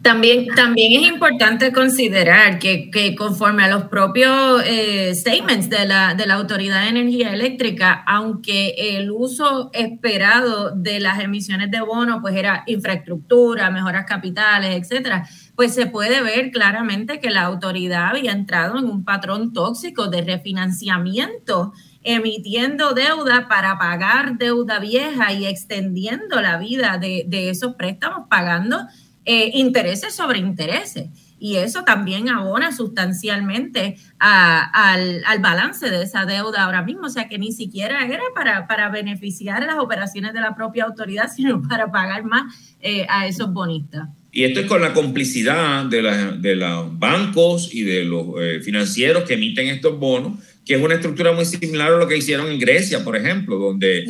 también, también es importante considerar que, que conforme a los propios eh, statements de la, de la Autoridad de Energía Eléctrica, aunque el uso esperado de las emisiones de bono pues era infraestructura, mejoras capitales, etcétera, pues se puede ver claramente que la autoridad había entrado en un patrón tóxico de refinanciamiento emitiendo deuda para pagar deuda vieja y extendiendo la vida de, esos préstamos, pagando eh, intereses sobre intereses. Y eso también abona sustancialmente al, balance de esa deuda ahora mismo. O sea que ni siquiera era para, para beneficiar las operaciones de la propia autoridad, [LAUGHS] sino para pagar más eh, a esos bonistas. Y esto es con la complicidad de, de los bancos y de los eh, financieros que emiten estos bonos, que es una estructura muy similar a lo que hicieron en Grecia, por ejemplo, donde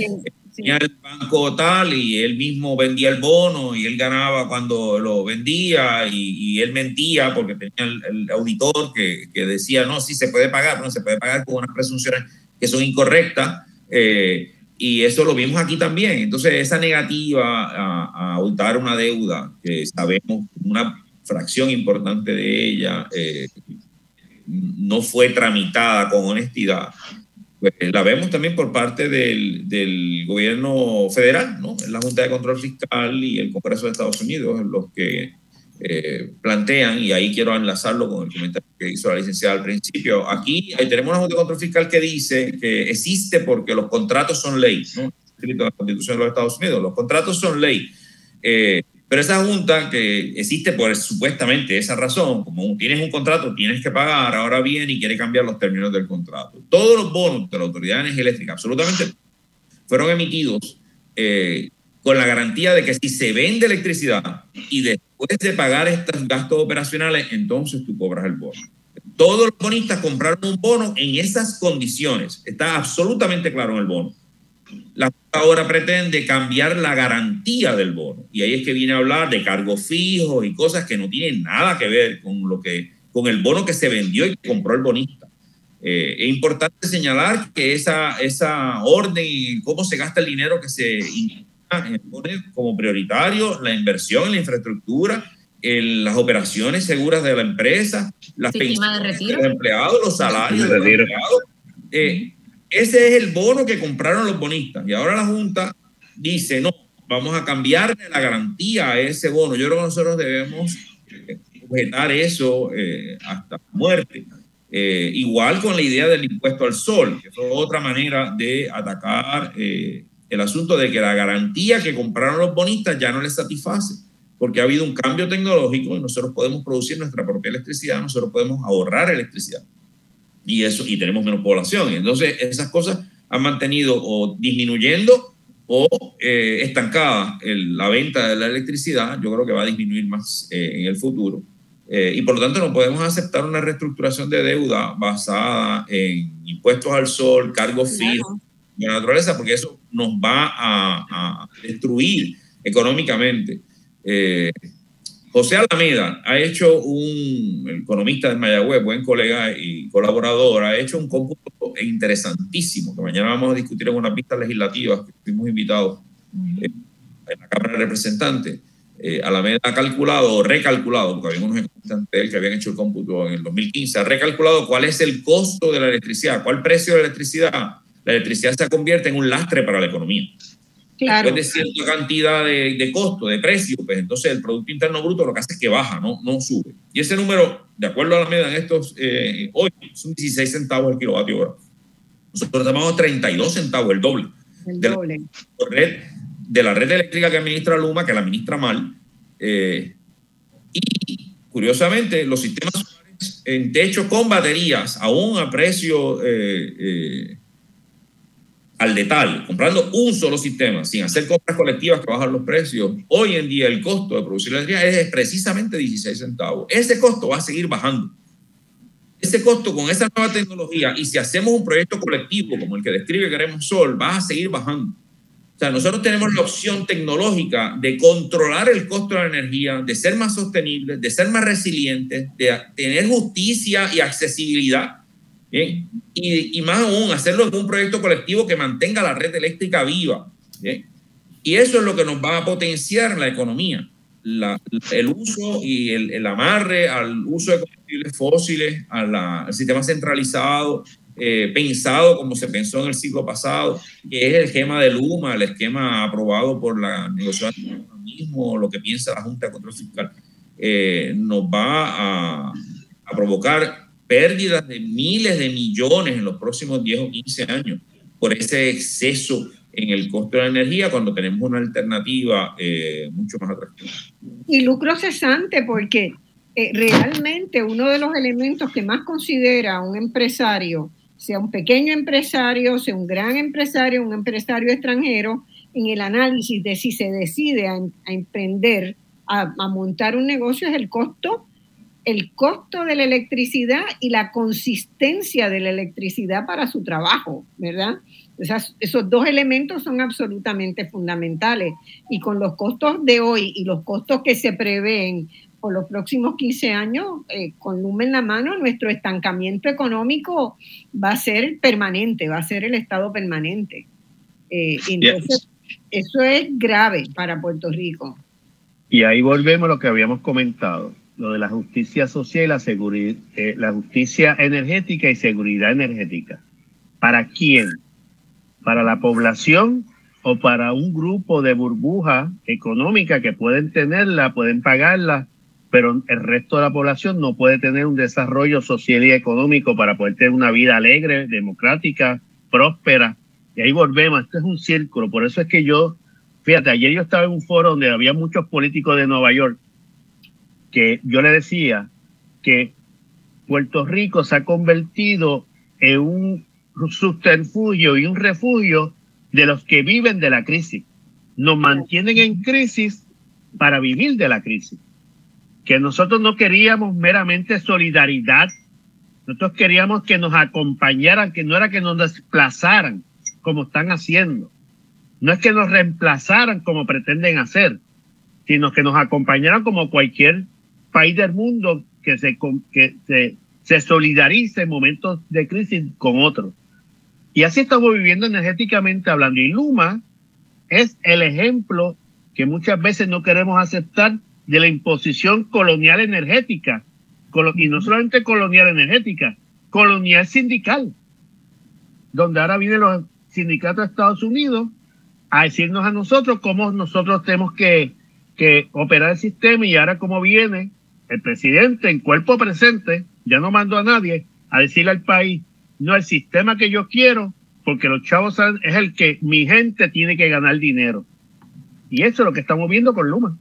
tenía el banco tal y él mismo vendía el bono y él ganaba cuando lo vendía y, él mentía porque tenía el, auditor que, que, decía, no, sí se puede pagar, no se puede pagar con unas presunciones que son incorrectas. Eh, y eso lo vimos aquí también. Entonces, esa negativa a, a una deuda, que sabemos una fracción importante de ella eh, no fue tramitada con honestidad, pues, la vemos también por parte del, del, gobierno federal, ¿no? La Junta de Control Fiscal y el Congreso de Estados Unidos, los que eh, plantean, y ahí quiero enlazarlo con el comentario que hizo la licenciada al principio, aquí tenemos una Junta de Control Fiscal que dice que existe porque los contratos son ley, ¿no? la Constitución de los Estados Unidos, los contratos son ley. Eh, pero esa junta que existe por supuestamente esa razón, como tienes un contrato, tienes que pagar, ahora bien y quiere cambiar los términos del contrato. Todos los bonos de la Autoridad de Energía Eléctrica, absolutamente, fueron emitidos eh, con la garantía de que si se vende electricidad y después de pagar estos gastos operacionales, entonces tú cobras el bono. Todos los bonistas compraron un bono en esas condiciones. Está absolutamente claro en el bono. La ahora pretende cambiar la garantía del bono. Y ahí es que viene a hablar de cargos fijos y cosas que no tienen nada que ver con, lo que, con el bono que se vendió y que compró el bonista. Eh, es importante señalar que esa, esa orden, cómo se gasta el dinero que se pone como prioritario la inversión en la infraestructura, en las operaciones seguras de la empresa, las pensiones de, los empleados, los salarios de los empleados. Eh, ese es el bono que compraron los bonistas. Y ahora la Junta dice, no, vamos a cambiarle la garantía a ese bono. Yo creo que nosotros debemos eh, objetar eso eh, hasta muerte. igual con la idea del impuesto al sol, que es otra manera de atacar el asunto de que la garantía que compraron los bonistas ya no les satisface, porque ha habido un cambio tecnológico y nosotros podemos producir nuestra propia electricidad, nosotros podemos ahorrar electricidad y eso y tenemos menos población. Entonces esas cosas han mantenido o disminuyendo o eh, estancada la venta de la electricidad. Yo creo que va a disminuir más eh, en el futuro. Eh, y por lo tanto no podemos aceptar una reestructuración de deuda basada en impuestos al sol, cargos fijos de la naturaleza, porque eso nos va a, destruir económicamente. Eh, José Alameda ha hecho un, economista de Mayagüez, buen colega y colaborador, ha hecho un cómputo interesantísimo, que mañana vamos a discutir en una pista legislativa, que fuimos invitados eh, en la Cámara de Representantes. Eh, Alameda ha calculado o recalculado, porque había unos economistas que habían hecho el cómputo en el 2015, ha recalculado cuál es el costo de la electricidad, cuál precio de la electricidad la electricidad se convierte en un lastre para la economía. Claro. Después de cierta cantidad de, costo, de precio, pues entonces el Producto Interno Bruto lo que hace es que baja, no, no sube. Y ese número, de acuerdo a la medida en estos, eh, hoy son 16 centavos el kilovatio hora. Nosotros tenemos 32 centavos, el doble. El doble. De la, red, de la red eléctrica que administra Luma, que la administra mal. Eh, y curiosamente, los sistemas en techo con baterías, aún a precio eh, al detalle, comprando un solo sistema, sin hacer compras colectivas que bajan los precios, hoy en día el costo de producir la energía es precisamente 16 centavos. Ese costo va a seguir bajando. Ese costo con esa nueva tecnología, y si hacemos un proyecto colectivo como el que describe Queremos Sol, va a seguir bajando. O sea, nosotros tenemos la opción tecnológica de controlar el costo de la energía, de ser más sostenibles, de ser más resilientes, de tener justicia y accesibilidad Bien. Y, más aún, hacerlo en un proyecto colectivo que mantenga la red eléctrica viva. Y eso es lo que nos va a potenciar la economía. el uso y el, amarre al uso de combustibles fósiles, al sistema centralizado, eh, pensado como se pensó en el siglo pasado, que es el esquema de Luma, el esquema aprobado por la negociación mismo, lo que piensa la Junta de Control Fiscal, eh, nos va a, a provocar pérdidas de miles de millones en los próximos 10 o 15 años por ese exceso en el costo de la energía cuando tenemos una alternativa eh, mucho más atractiva. Y lucro cesante porque eh, realmente uno de los elementos que más considera un empresario, sea un pequeño empresario, sea un gran empresario, un empresario extranjero, en el análisis de si se decide a, emprender, a, a montar un negocio es el costo el costo de la electricidad y la consistencia de la electricidad para su trabajo, ¿verdad? esos dos elementos son absolutamente fundamentales. Y con los costos de hoy y los costos que se prevén por los próximos 15 años, eh, con Luma en la mano, nuestro estancamiento económico va a ser permanente, va a ser el estado permanente. Eh, entonces, eso es grave para Puerto Rico. Y ahí volvemos a lo que habíamos comentado lo de la justicia social y la, seguridad, eh, la justicia energética y seguridad energética. ¿Para quién? ¿Para la población o para un grupo de burbuja económica que pueden tenerla, pueden pagarla pero el resto de la población no puede tener un desarrollo social y económico para poder tener una vida alegre, democrática, próspera. Y ahí volvemos, esto es un círculo, por eso es que yo, fíjate, ayer yo estaba en un foro donde había muchos políticos de Nueva York que yo le decía que Puerto Rico se ha convertido en un subterfugio y un refugio de los que viven de la crisis. Nos mantienen en crisis para vivir de la crisis. Que nosotros no queríamos meramente solidaridad, nosotros queríamos que nos acompañaran, que no era que nos desplazaran como están haciendo. No es que nos reemplazaran como pretenden hacer, sino que nos acompañaran como cualquier país del mundo que se, que se, se solidarice en momentos de crisis con otros. Y así estamos viviendo energéticamente hablando. Y Luma es el ejemplo que muchas veces no queremos aceptar de la imposición colonial energética. Y no solamente colonial energética, colonial sindical. Donde ahora vienen los sindicatos de Estados Unidos a decirnos a nosotros cómo nosotros tenemos que, que operar el sistema y ahora cómo viene el presidente en cuerpo presente, ya no mando a nadie a decirle al país, no el sistema que yo quiero, porque los chavos es el que mi gente tiene que ganar dinero. Y eso es lo que estamos viendo con Luma.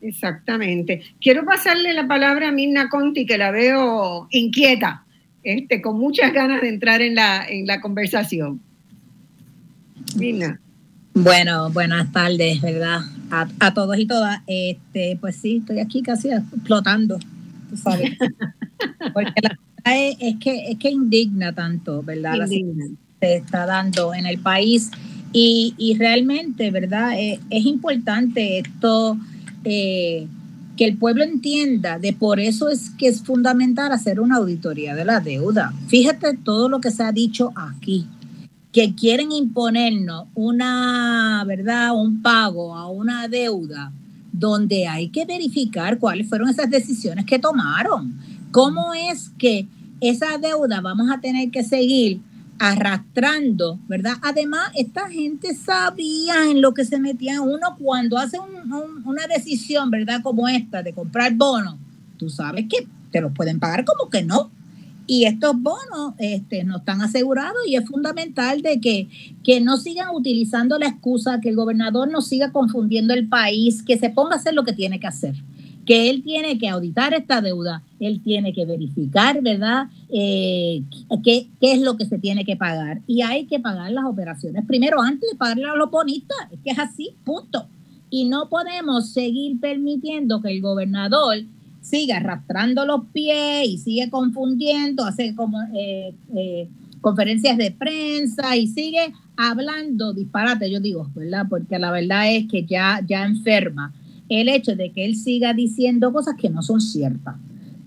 Exactamente. Quiero pasarle la palabra a Mirna Conti, que la veo inquieta, este, con muchas ganas de entrar en la, en la conversación. Mirna. Bueno, buenas tardes, ¿verdad? A, todos y todas. Este, pues sí, estoy aquí casi explotando, tú sabes. [LAUGHS] Porque la verdad es, que es que indigna tanto, ¿verdad? La se está dando en el país y, y realmente, ¿verdad? Eh, es, importante esto, eh, que el pueblo entienda, de por eso es que es fundamental hacer una auditoría de la deuda. Fíjate todo lo que se ha dicho aquí que quieren imponernos una, ¿verdad?, un pago a una deuda donde hay que verificar cuáles fueron esas decisiones que tomaron. ¿Cómo es que esa deuda vamos a tener que seguir arrastrando, ¿verdad? Además, esta gente sabía en lo que se metía uno cuando hace una decisión, ¿verdad? Como esta de comprar bonos. Tú sabes que te los pueden pagar como que no. Y estos bonos este, no están asegurados y es fundamental de que, que no sigan utilizando la excusa, que el gobernador no siga confundiendo el país, que se ponga a hacer lo que tiene que hacer que él tiene que auditar esta deuda, él tiene que verificar, ¿verdad?, eh, qué, qué, es lo que se tiene que pagar. Y hay que pagar las operaciones primero antes de pagarle a los bonistas. Es que es así, punto. Y no podemos seguir permitiendo que el gobernador sigue arrastrando los pies y sigue confundiendo, hace como eh, eh, conferencias de prensa y sigue hablando disparate, yo digo, ¿verdad? Porque la verdad es que ya, ya enferma el hecho de que él siga diciendo cosas que no son ciertas.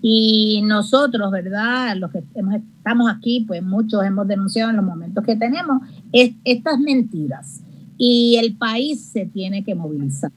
Y nosotros, ¿verdad? Los que estamos aquí, pues muchos hemos denunciado en los momentos que tenemos es, estas mentiras. Y el país se tiene que movilizar.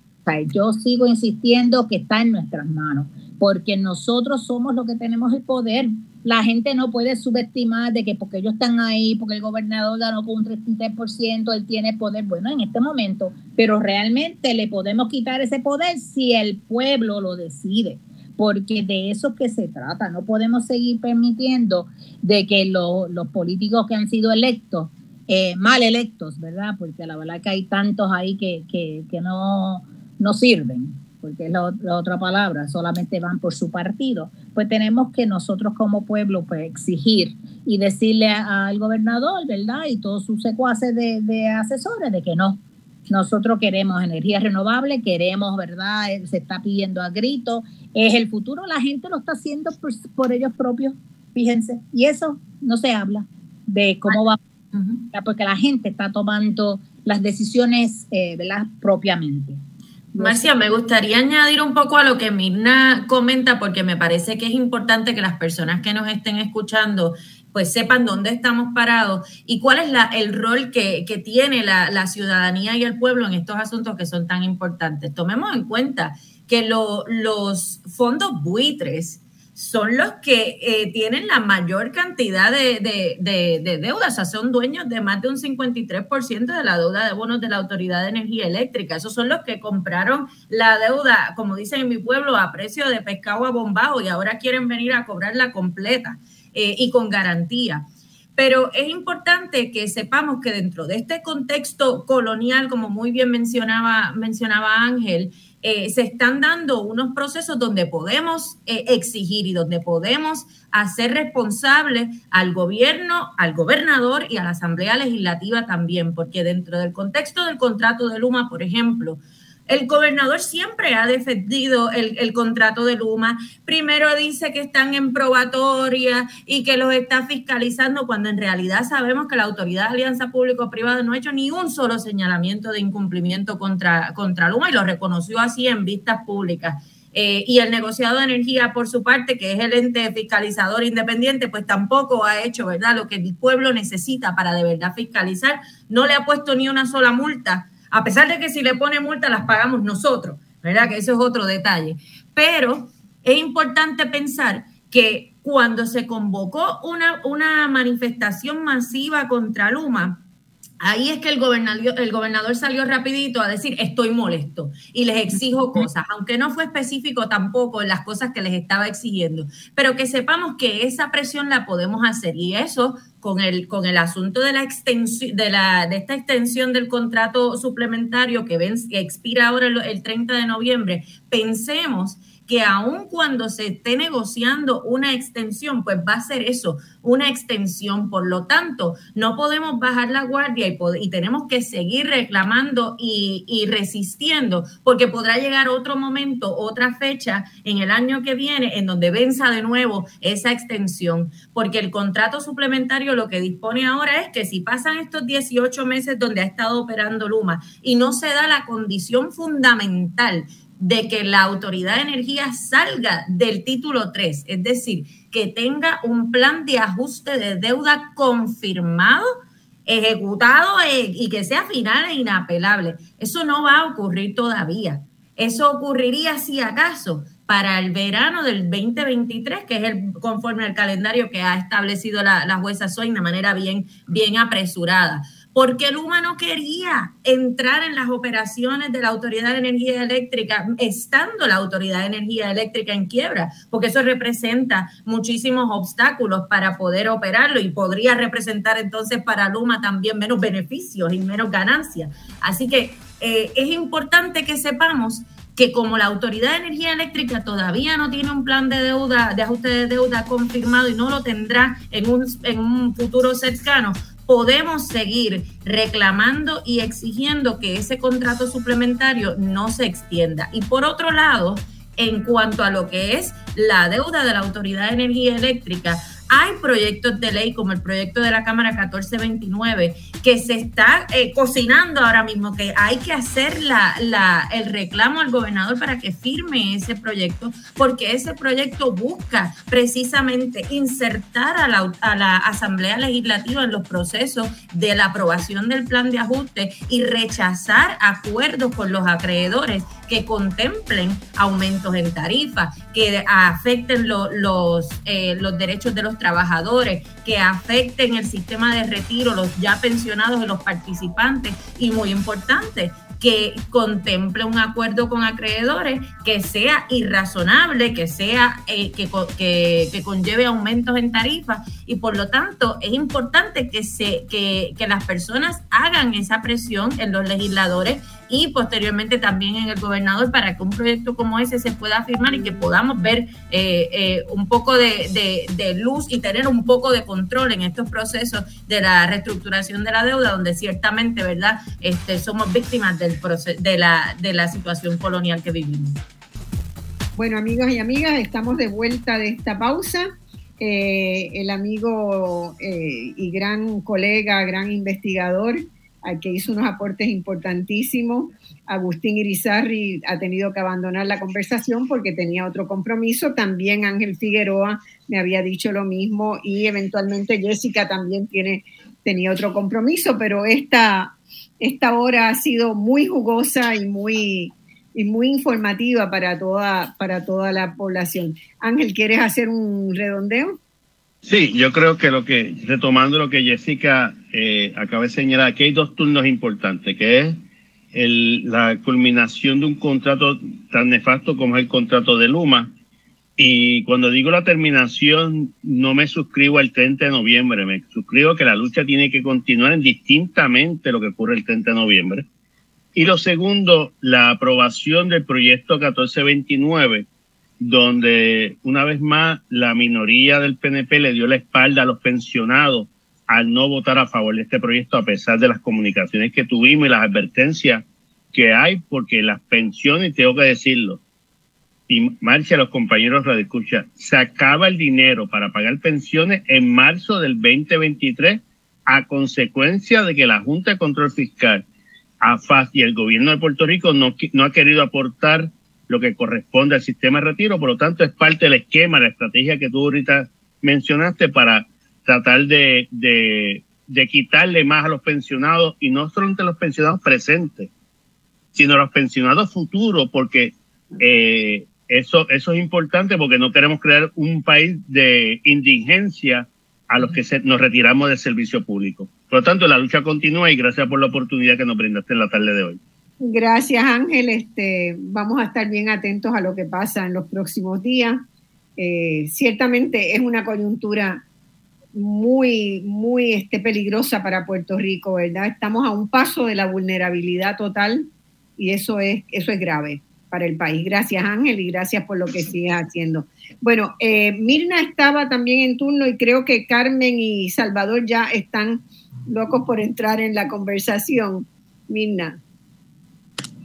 yo sigo insistiendo que está en nuestras manos porque nosotros somos los que tenemos el poder. La gente no puede subestimar de que porque ellos están ahí, porque el gobernador ganó con un 33%, él tiene poder. Bueno, en este momento, pero realmente le podemos quitar ese poder si el pueblo lo decide porque de eso que se trata. No podemos seguir permitiendo de que los políticos que han sido electos, eh, mal electos, ¿verdad? Porque la verdad que hay tantos ahí que, que, que no, no sirven porque es la, otra palabra, solamente van por su partido, pues tenemos que nosotros como pueblo pues exigir y decirle al gobernador, ¿verdad? Y todos sus secuaces de, asesores de que no, nosotros queremos energía renovable, queremos, ¿verdad? Eh, se está pidiendo a grito, es el futuro, la gente lo está haciendo por, ellos propios, fíjense, y eso no se habla de cómo va, porque la gente está tomando las decisiones, eh, ¿verdad? Propiamente. Marcia, me gustaría añadir un poco a lo que Mirna comenta, porque me parece que es importante que las personas que nos estén escuchando pues sepan dónde estamos parados y cuál es la, el rol que, tiene la, ciudadanía y el pueblo en estos asuntos que son tan importantes. Tomemos en cuenta que los fondos buitres son los que eh, tienen la mayor cantidad de, de, de, o sea, son dueños de más de un 53% de la deuda de bonos de la Autoridad de Energía Eléctrica. Esos son los que compraron la deuda, como dicen en mi pueblo, a precio de pescado a bombao y ahora quieren venir a cobrarla completa eh, y con garantía. Pero es importante que sepamos que dentro de este contexto colonial, como muy bien mencionaba, mencionaba Ángel, eh, se están dando unos procesos donde podemos eh, exigir y donde podemos hacer responsable al gobierno, al gobernador y a la Asamblea Legislativa también, porque dentro del contexto del contrato de Luma, por ejemplo, el gobernador siempre ha defendido el, contrato de Luma. Primero dice que están en probatoria y que los está fiscalizando, cuando en realidad sabemos que la Autoridad de Alianza Público-Privada no ha hecho ni un solo señalamiento de incumplimiento contra, contra Luma y lo reconoció así en vistas públicas. Eh, y el negociado de energía, por su parte, que es el ente fiscalizador independiente, pues tampoco ha hecho, ¿verdad?, lo que el pueblo necesita para de verdad fiscalizar. No le ha puesto ni una sola multa a pesar de que si le pone multa las pagamos nosotros, ¿verdad? Que eso es otro detalle. Pero es importante pensar que cuando se convocó una, una manifestación masiva contra Luma, Ahí es que el gobernador, el gobernador salió rapidito a decir, estoy molesto y les exijo cosas, aunque no fue específico tampoco en las cosas que les estaba exigiendo, pero que sepamos que esa presión la podemos hacer y eso con el, con el asunto de la extensión, de, la, de esta extensión del contrato suplementario que, ven, que expira ahora el, el 30 de noviembre, pensemos que aun cuando se esté negociando una extensión, pues va a ser eso, una extensión. Por lo tanto, no podemos bajar la guardia y, tenemos que seguir reclamando y, y, resistiendo, porque podrá llegar otro momento, otra fecha en el año que viene, en donde venza de nuevo esa extensión, porque el contrato suplementario lo que dispone ahora es que si pasan estos 18 meses donde ha estado operando Luma y no se da la condición fundamental, de que la Autoridad de Energía salga del título 3, es decir, que tenga un plan de ajuste de deuda confirmado, ejecutado eh, y que sea final e inapelable. Eso no va a ocurrir todavía. Eso ocurriría si acaso para el verano del 2023, que es el conforme al calendario que ha establecido la, jueza Soy de manera bien, bien apresurada porque Luma no quería entrar en las operaciones de la Autoridad de Energía Eléctrica, estando la Autoridad de Energía Eléctrica en quiebra, porque eso representa muchísimos obstáculos para poder operarlo y podría representar entonces para Luma también menos beneficios y menos ganancias. Así que eh, es importante que sepamos que como la Autoridad de Energía Eléctrica todavía no tiene un plan de deuda, de ajuste de deuda confirmado y no lo tendrá en un, en un futuro cercano, podemos seguir reclamando y exigiendo que ese contrato suplementario no se extienda. Y por otro lado, en cuanto a lo que es la deuda de la Autoridad de Energía Eléctrica, hay proyectos de ley como el proyecto de la Cámara 1429 que se está eh, cocinando ahora mismo, que hay que hacer el reclamo al gobernador para que firme ese proyecto, porque ese proyecto busca precisamente insertar a la, a la Asamblea Legislativa en los procesos de la aprobación del plan de ajuste y rechazar acuerdos con los acreedores que contemplen aumentos en tarifas, que afecten los, eh, los derechos de los trabajadores, que afecten el sistema de retiro, los ya pensionados y los participantes. Y muy importante, que contemple un acuerdo con acreedores que sea irrazonable, que sea eh, que, que, conlleve aumentos en tarifas y por lo tanto es importante que se que, que las personas hagan esa presión en los legisladores y posteriormente también en el gobernador para que un proyecto como ese se pueda firmar y que podamos ver eh, eh, un poco de, de, luz y tener un poco de control en estos procesos de la reestructuración de la deuda, donde ciertamente, ¿verdad?, este, somos víctimas de, la, de la situación colonial que vivimos. Bueno, amigos y amigas, estamos de vuelta de esta pausa. Eh, el amigo y gran colega, gran investigador, que hizo unos aportes importantísimos. Agustín Irizarri ha tenido que abandonar la conversación porque tenía otro compromiso. También Ángel Figueroa me había dicho lo mismo y eventualmente Jessica también tiene, tenía otro compromiso, pero esta, esta hora ha sido muy jugosa y muy, y muy informativa para toda, para toda la población. Ángel, ¿quieres hacer un redondeo? Sí, yo creo que lo que, retomando lo que Jessica eh, acaba de señalar, aquí hay dos turnos importantes, que es el, la culminación de un contrato tan nefasto como es el contrato de Luma. Y cuando digo la terminación, no me suscribo al 30 de noviembre, me suscribo que la lucha tiene que continuar indistintamente lo que ocurre el 30 de noviembre. Y lo segundo, la aprobación del proyecto 1429, donde una vez más la minoría del PNP le dio la espalda a los pensionados al no votar a favor de este proyecto a pesar de las comunicaciones que tuvimos y las advertencias que hay, porque las pensiones, tengo que decirlo, y Marcia, los compañeros de escucha, se acaba el dinero para pagar pensiones en marzo del 2023 a consecuencia de que la Junta de Control Fiscal AFAS y el gobierno de Puerto Rico no, no ha querido aportar lo que corresponde al sistema de retiro, por lo tanto es parte del esquema, la estrategia que tú ahorita mencionaste para tratar de, de, quitarle más a los pensionados y no solo entre los pensionados presentes, sino a los pensionados futuros, porque eh, eso, eso es importante porque no queremos crear un país de indigencia a los que nos retiramos del servicio público. Por lo tanto, la lucha continúa y gracias por la oportunidad que nos brindaste en la tarde de hoy. Gracias, Ángel. Este, vamos a estar bien atentos a lo que pasa en los próximos días. Eh, ciertamente es una coyuntura muy, muy este, peligrosa para Puerto Rico, ¿verdad? Estamos a un paso de la vulnerabilidad total y eso es, eso es grave para el país. Gracias, Ángel, y gracias por lo que sigues haciendo. Bueno, eh, Mirna estaba también en turno y creo que Carmen y Salvador ya están locos por entrar en la conversación. Mirna.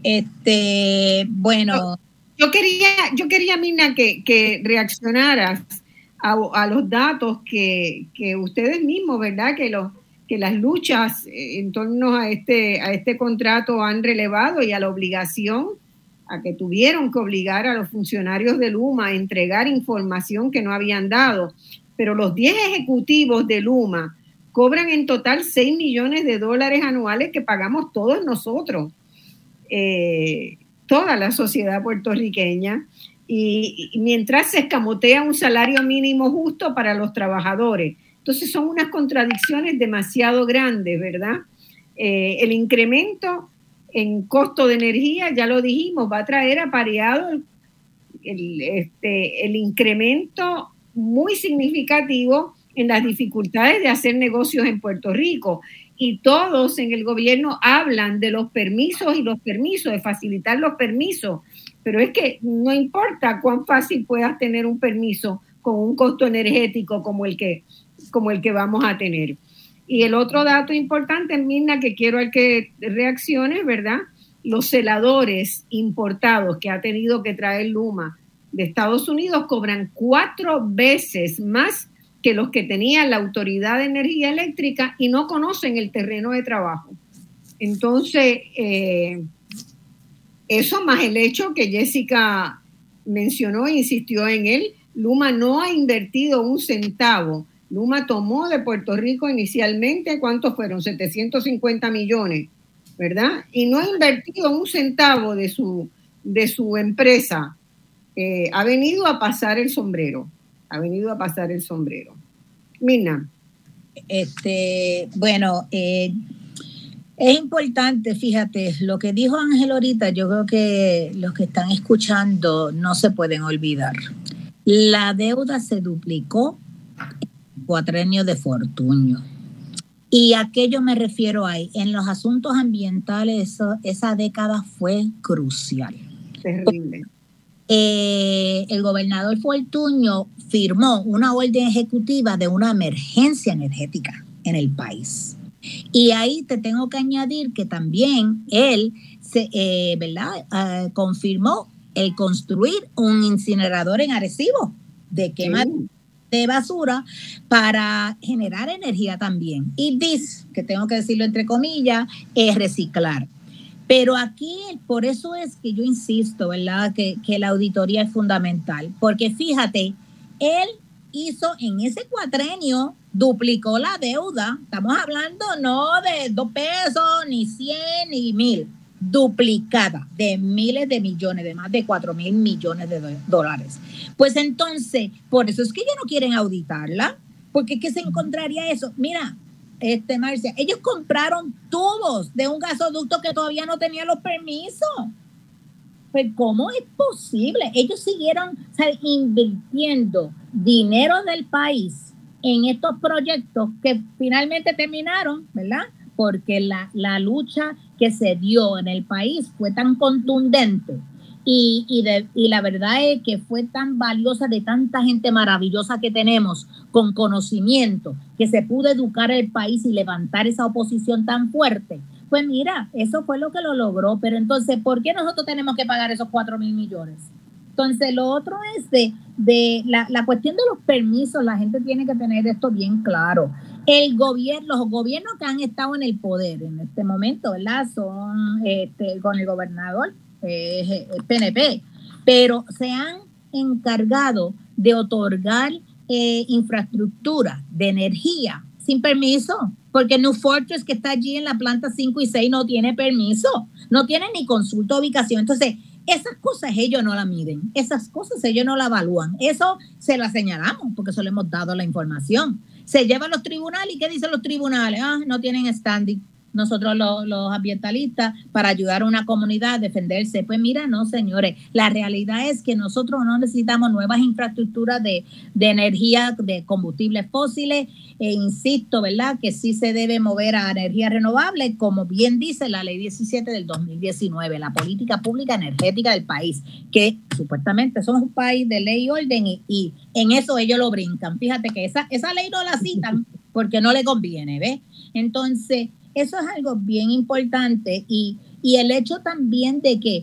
Este, bueno. Yo, quería, yo quería, Mirna, que, que reaccionaras a, los datos que, que, ustedes mismos, ¿verdad? Que los que las luchas en torno a este, a este contrato han relevado y a la obligación a que tuvieron que obligar a los funcionarios de Luma a entregar información que no habían dado. Pero los 10 ejecutivos de Luma cobran en total 6 millones de dólares anuales que pagamos todos nosotros, eh, toda la sociedad puertorriqueña, y, mientras se escamotea un salario mínimo justo para los trabajadores. Entonces son unas contradicciones demasiado grandes, ¿verdad? Eh, el incremento en costo de energía, ya lo dijimos, va a traer apareado el, este, el incremento muy significativo en las dificultades de hacer negocios en Puerto Rico. Y todos en el gobierno hablan de los permisos y los permisos, de facilitar los permisos. Pero es que no importa cuán fácil puedas tener un permiso con un costo energético como el que, como el que vamos a tener. Y el otro dato importante, Mirna, que quiero que reaccione, ¿verdad? Los celadores importados que ha tenido que traer Luma de Estados Unidos cobran cuatro veces más que los que tenía la Autoridad de Energía Eléctrica y no conocen el terreno de trabajo. Entonces, eh, eso más el hecho que Jessica mencionó e insistió en él, Luma no ha invertido un centavo Luma tomó de Puerto Rico inicialmente, ¿cuántos fueron? 750 millones, ¿verdad? Y no ha invertido un centavo de su, de su empresa. Eh, ha venido a pasar el sombrero, ha venido a pasar el sombrero. Mina. Este, bueno, eh, es importante, fíjate, lo que dijo Ángel ahorita, yo creo que los que están escuchando no se pueden olvidar. La deuda se duplicó cuatrenio de Fortuño. Y a qué yo me refiero ahí. En los asuntos ambientales, esa década fue crucial. Terrible. Eh, el gobernador Fortuño firmó una orden ejecutiva de una emergencia energética en el país. Y ahí te tengo que añadir que también él se, eh, ¿verdad? Ah, confirmó el construir un incinerador en Arecibo de quema de basura para generar energía también. Y this, que tengo que decirlo entre comillas, es reciclar. Pero aquí, por eso es que yo insisto, ¿verdad? Que, que la auditoría es fundamental. Porque fíjate, él hizo en ese cuatrenio, duplicó la deuda. Estamos hablando no de dos pesos, ni cien, ni mil. Duplicada de miles de millones, de más de 4 mil millones de dólares. Pues entonces, por eso es que ellos no quieren auditarla, porque ¿qué se encontraría eso? Mira, este Marcia, ellos compraron tubos de un gasoducto que todavía no tenía los permisos. Pues, ¿cómo es posible? Ellos siguieron invirtiendo dinero del país en estos proyectos que finalmente terminaron, ¿verdad? Porque la, la lucha que se dio en el país fue tan contundente y, y, de, y, la verdad es que fue tan valiosa de tanta gente maravillosa que tenemos con conocimiento, que se pudo educar el país y levantar esa oposición tan fuerte. Pues mira, eso fue lo que lo logró, pero entonces, ¿por qué nosotros tenemos que pagar esos 4 mil millones? Entonces, lo otro es de, de la, la, cuestión de los permisos, la gente tiene que tener esto bien claro. El gobierno, los gobiernos que han estado en el poder en este momento, ¿verdad? Son este, con el gobernador eh, PNP, pero se han encargado de otorgar eh, infraestructura de energía sin permiso, porque New Fortress que está allí en la planta 5 y 6 no tiene permiso, no tiene ni consulta ubicación. Entonces, esas cosas ellos no la miden, esas cosas ellos no la evalúan. Eso se la señalamos porque eso le hemos dado la información. Se lleva a los tribunales y ¿qué dicen los tribunales? Ah, no tienen standing nosotros los, los, ambientalistas para ayudar a una comunidad a defenderse. Pues mira, no, señores, la realidad es que nosotros no necesitamos nuevas infraestructuras de, de energía, de combustibles fósiles, e insisto, ¿verdad? Que sí se debe mover a energía renovable, como bien dice la ley 17 del 2019, la política pública energética del país, que supuestamente somos un país de ley y orden y, y en eso ellos lo brincan. Fíjate que esa, esa ley no la citan [LAUGHS] porque no le conviene, ¿ves? Entonces, eso es algo bien importante y, el hecho también de que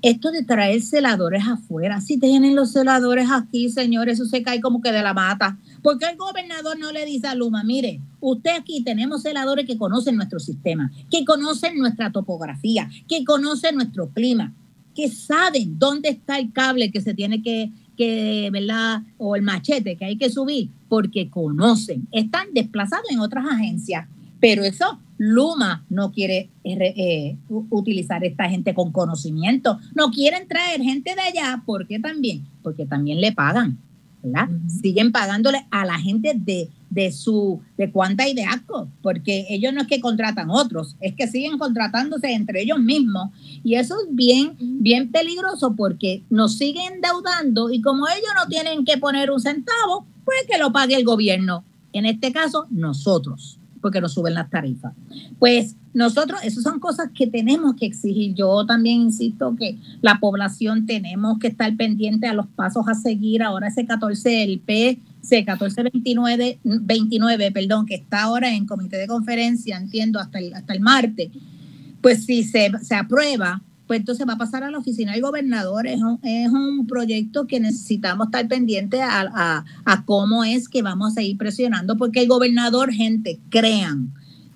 esto de traer celadores afuera, si tienen los celadores aquí, señores, eso se cae como que de la mata. porque el gobernador no le dice a Luma, mire, usted aquí tenemos celadores que conocen nuestro sistema, que conocen nuestra topografía, que conocen nuestro clima, que saben dónde está el cable que se tiene que, que, ¿verdad? O el machete que hay que subir, porque conocen, están desplazados en otras agencias, pero eso Luma no quiere eh, eh, utilizar esta gente con conocimiento. No quieren traer gente de allá. ¿Por qué también? Porque también le pagan. ¿verdad? Siguen pagándole a la gente de, de su, de cuánta y de asco, porque ellos no es que contratan otros, es que siguen contratándose entre ellos mismos. Y eso es bien, bien peligroso porque nos siguen endeudando y como ellos no tienen que poner un centavo, pues que lo pague el gobierno. En este caso, nosotros porque nos suben las tarifas. Pues nosotros, esas son cosas que tenemos que exigir. Yo también insisto que la población tenemos que estar pendiente a los pasos a seguir. Ahora ese 14, el P, 1429, 29, perdón, que está ahora en comité de conferencia, entiendo, hasta el, hasta el martes. Pues si se, se aprueba, pues entonces va a pasar a la oficina del gobernador. Es un, es un proyecto que necesitamos estar pendientes a, cómo es que vamos a ir presionando, porque el gobernador, gente, crean,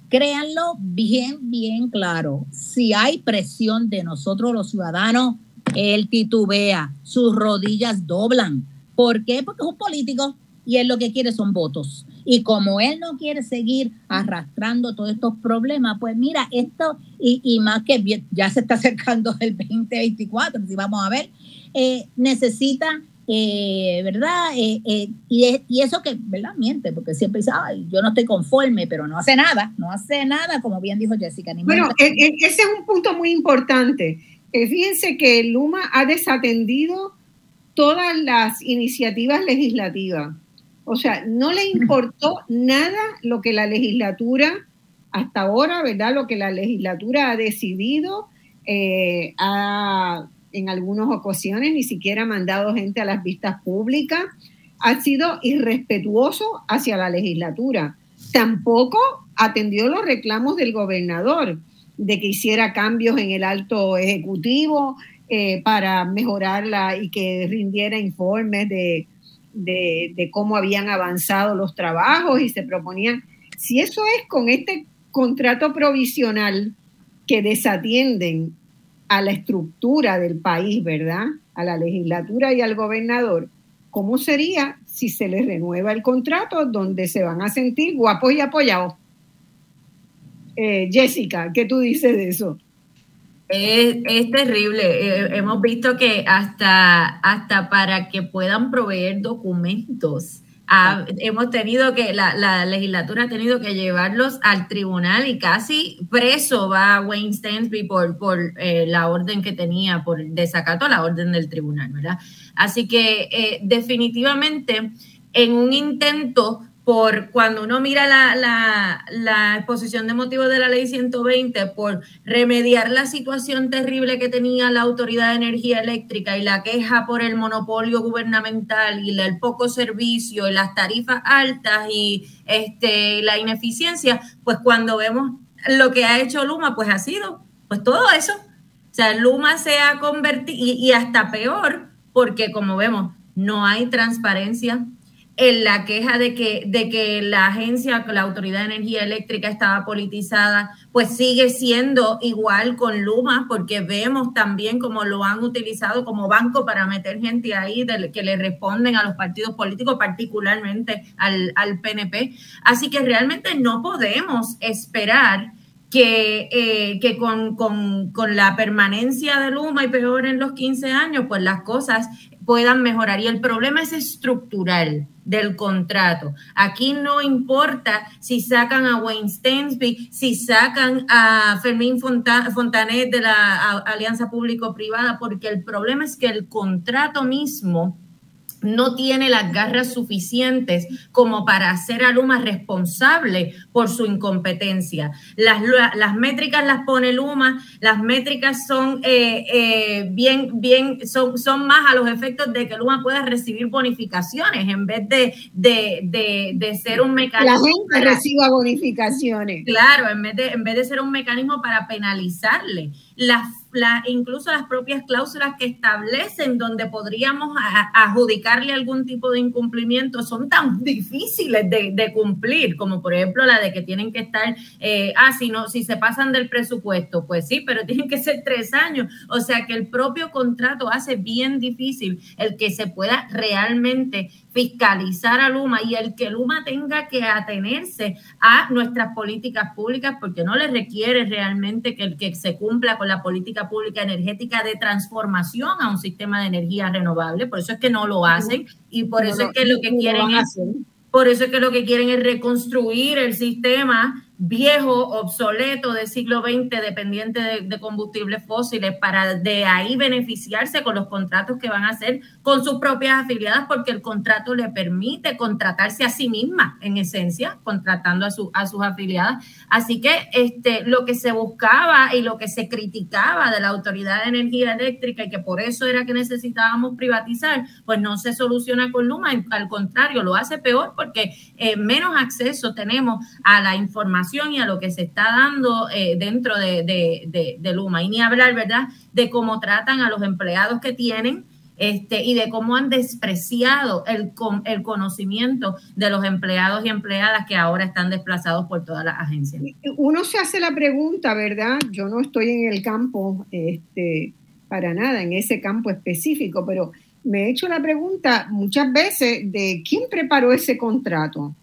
créanlo bien, bien claro. Si hay presión de nosotros los ciudadanos, él titubea, sus rodillas doblan. ¿Por qué? Porque es un político y él lo que quiere son votos. Y como él no quiere seguir arrastrando todos estos problemas, pues mira, esto, y, más que ya se está acercando el 2024, si vamos a ver, eh, necesita, eh, ¿verdad? Eh, y, y, eso que, ¿verdad? Miente, porque siempre dice, ay, yo no estoy conforme, pero no hace nada, no hace nada, como bien dijo Jessica. bueno, e, e, ese es un punto muy importante. fíjense que Luma ha desatendido todas las iniciativas legislativas o sea, no le importó nada lo que la legislatura, hasta ahora, ¿verdad? Lo que la legislatura ha decidido, eh, en algunas ocasiones ni siquiera ha mandado gente a las vistas públicas, ha sido irrespetuoso hacia la legislatura. Tampoco atendió los reclamos del gobernador de que hiciera cambios en el alto ejecutivo eh, para mejorarla y que rindiera informes de de, cómo habían avanzado los trabajos y se proponían, si eso es con este contrato provisional que desatienden a la estructura del país, ¿verdad? A la legislatura y al gobernador, ¿cómo sería si se les renueva el contrato donde se van a sentir guapos y apoyados? Eh, Jessica, ¿qué tú dices de eso? Es, terrible. Eh, hemos visto que hasta, hasta para que puedan proveer documentos, hemos tenido que, la, legislatura ha tenido que llevarlos al tribunal y casi preso va Wayne Stensby por, por eh, la orden que tenía, por desacato a la orden del tribunal, ¿verdad? Así que eh, definitivamente en un intento por cuando uno mira la, exposición de motivos de la ley 120, por remediar la situación terrible que tenía la Autoridad de Energía Eléctrica y la queja por el monopolio gubernamental y el poco servicio y las tarifas altas y este, la ineficiencia, pues cuando vemos lo que ha hecho Luma, pues ha sido pues todo eso. O sea, Luma se ha convertido, y hasta peor, porque como vemos, no hay transparencia, en la queja de que, de que la agencia, la Autoridad de Energía Eléctrica estaba politizada, pues sigue siendo igual con Luma, porque vemos también cómo lo han utilizado como banco para meter gente ahí que le responden a los partidos políticos, particularmente al, al PNP. Así que realmente no podemos esperar que, eh, que con, con, con, la permanencia de Luma y peor en los 15 años, pues las cosas puedan mejorar. Y el problema es estructural del contrato. Aquí no importa si sacan a Wayne Stensby, si sacan a Fermín Fontanet de la Alianza Público-Privada, porque el problema es que el contrato mismo no tiene las garras suficientes como para hacer a Luma responsable por su incompetencia. Las, las métricas las pone Luma, las métricas son eh, eh, bien, bien, son, son más a los efectos de que Luma pueda recibir bonificaciones en vez de, de, ser un mecanismo. La gente reciba bonificaciones. Claro, en vez, de, en vez de ser un mecanismo para penalizarle. Las incluso las propias cláusulas que establecen donde podríamos adjudicarle algún tipo de incumplimiento son tan difíciles de, cumplir, como por ejemplo la de que tienen que estar, eh, ah, si, no, si se pasan del presupuesto, pues sí, pero [LAUGHS] tienen que ser tres años. O sea que el propio contrato hace bien difícil el que se pueda realmente fiscalizar a Luma y el que Luma tenga que atenerse a nuestras políticas públicas porque no le requiere realmente que, que se cumpla con la política pública energética de transformación a un sistema de energía renovable, por eso es que no lo hacen y por eso es que lo que quieren es, por eso es que lo que quieren es reconstruir el sistema viejo, obsoleto del siglo XX, dependiente de, combustibles fósiles, para de ahí beneficiarse con los contratos que van a hacer con sus propias afiliadas, porque el contrato le permite contratarse a sí misma, en esencia, contratando a, su, a sus afiliadas. Así que este, lo que se buscaba y lo que se criticaba de la Autoridad de Energía Eléctrica y que por eso era que necesitábamos privatizar, pues no se soluciona con Luma, al contrario, lo hace peor porque eh, menos acceso tenemos a la información y a lo que se está dando eh, dentro de, Luma. Y ni hablar, ¿verdad?, de cómo tratan a los empleados que tienen. Este, y de cómo han despreciado el, el conocimiento de los empleados y empleadas que ahora están desplazados por todas las agencias. Uno se hace la pregunta, ¿verdad? Yo no estoy en el campo este, para nada, en ese campo específico, pero me he hecho la pregunta muchas veces de quién preparó ese contrato.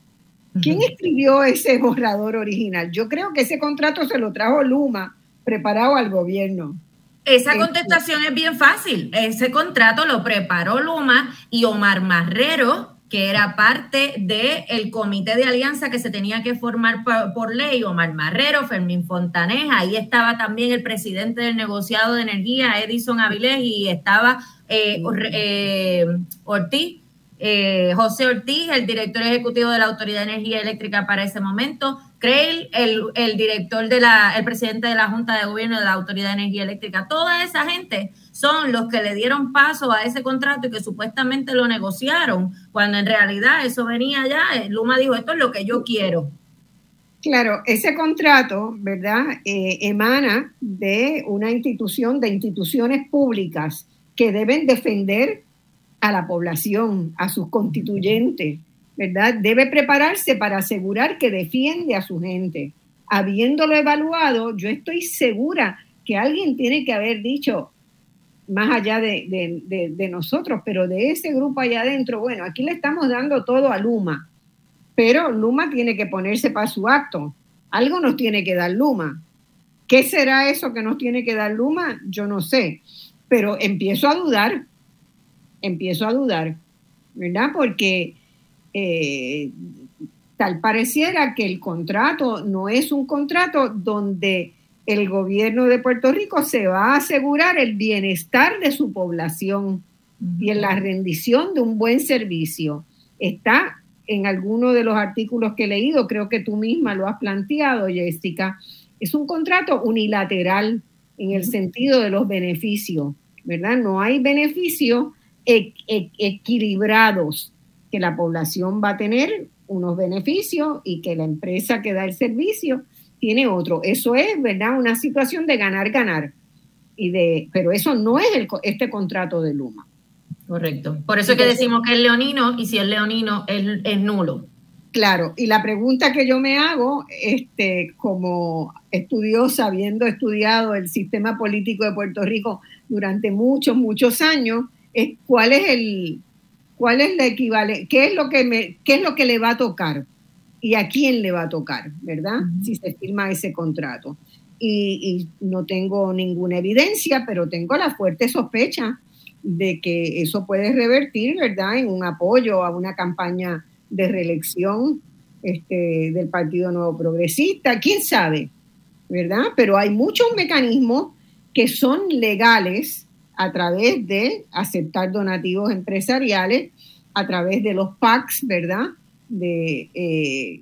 ¿Quién escribió ese borrador original? Yo creo que ese contrato se lo trajo Luma, preparado al gobierno. Esa este, contestación es bien fácil. Ese contrato lo preparó Luma y Omar Marrero, que era parte del comité de alianza que se tenía que formar por, ley, Omar Marrero, Fermín Fontanés, ahí estaba también el presidente del negociado de energía, Edison Avilés, y estaba eh, eh, Ortiz eh, José Ortiz, el director ejecutivo de la Autoridad de Energía Eléctrica para ese momento, Creil, el, director de la, el presidente de la Junta de Gobierno de la Autoridad de Energía Eléctrica, toda esa gente son los que le dieron paso a ese contrato y que supuestamente lo negociaron, cuando en realidad eso venía ya, eh, Luma dijo, esto es lo que yo quiero. Claro, ese contrato, ¿verdad?, eh, emana de una institución, de instituciones públicas que deben defender a la población, a sus constituyentes, ¿verdad? Debe prepararse para asegurar que defiende a su gente. Habiéndolo evaluado, yo estoy segura que alguien tiene que haber dicho, más allá de, nosotros, pero de ese grupo allá adentro, bueno, aquí le estamos dando todo a Luma, pero Luma tiene que ponerse para su acto. Algo nos tiene que dar Luma. ¿Qué será eso que nos tiene que dar Luma? Yo no sé, pero empiezo a dudar, empiezo a dudar, ¿verdad? Porque eh, tal pareciera que el contrato no es un contrato donde el gobierno de Puerto Rico se va a asegurar el bienestar de su población y en la rendición de un buen servicio. Está en alguno de los artículos que he leído, creo que tú misma lo has planteado, Jessica, es un contrato unilateral en el sentido de los beneficios, ¿verdad? No hay beneficios e-, e-, equilibrados, que la población va a tener unos beneficios y que la empresa que da el servicio tiene otro. Eso es, ¿verdad? Una situación de ganar, ganar. Y de, pero eso no es el, este contrato de Luma. Correcto. Por eso es que decimos que es leonino y si es leonino es, es nulo. Claro, y la pregunta que yo me hago, este, como estudiosa, habiendo estudiado el sistema político de Puerto Rico durante muchos, muchos años, es cuál es el, cuál es la equivalencia, qué es lo que me, qué es lo que le va a tocar y a quién le va a tocar, ¿verdad? Si se firma ese contrato. Y, y no tengo ninguna evidencia, pero tengo la fuerte sospecha de que eso puede revertir, ¿verdad?, en un apoyo a una campaña de reelección este, del Partido Nuevo Progresista, quién sabe, ¿verdad? Pero hay muchos mecanismos que son legales a través de aceptar donativos empresariales, a través de los PACs, ¿verdad? De, eh,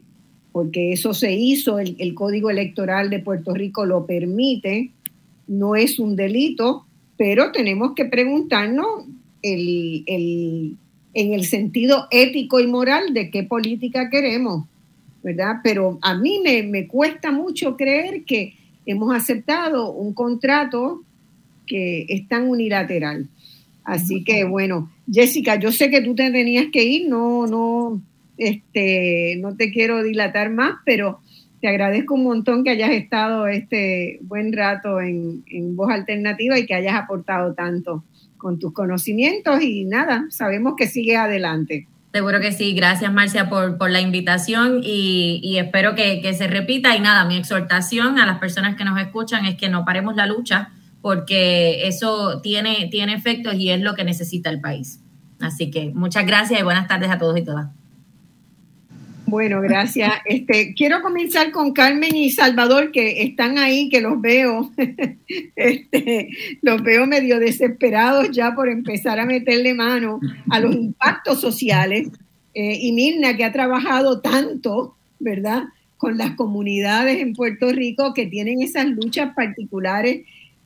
porque eso se hizo, el, el Código Electoral de Puerto Rico lo permite, no es un delito, pero tenemos que preguntarnos el, en el sentido ético y moral de qué política queremos, ¿verdad? Pero a mí me, me cuesta mucho creer que hemos aceptado un contrato que es tan unilateral. Así que bueno, Jessica, yo sé que tú te tenías que ir, no, no, este, no te quiero dilatar más, pero te agradezco un montón que hayas estado este buen rato en, Voz Alternativa y que hayas aportado tanto con tus conocimientos y nada, sabemos que sigue adelante. Seguro que sí. Gracias, Marcia, por, la invitación y, espero que, que, se repita. Y nada, mi exhortación a las personas que nos escuchan es que no paremos la lucha porque eso tiene, tiene efectos y es lo que necesita el país. Así que muchas gracias y buenas tardes a todos y todas. Bueno, gracias. [LAUGHS] Este, quiero comenzar con Carmen y Salvador, que están ahí, que los veo, [LAUGHS] este, los veo medio desesperados ya por empezar a meterle mano a los impactos sociales. Eh, y Mirna, que ha trabajado tanto, ¿verdad?, con las comunidades en Puerto Rico que tienen esas luchas particulares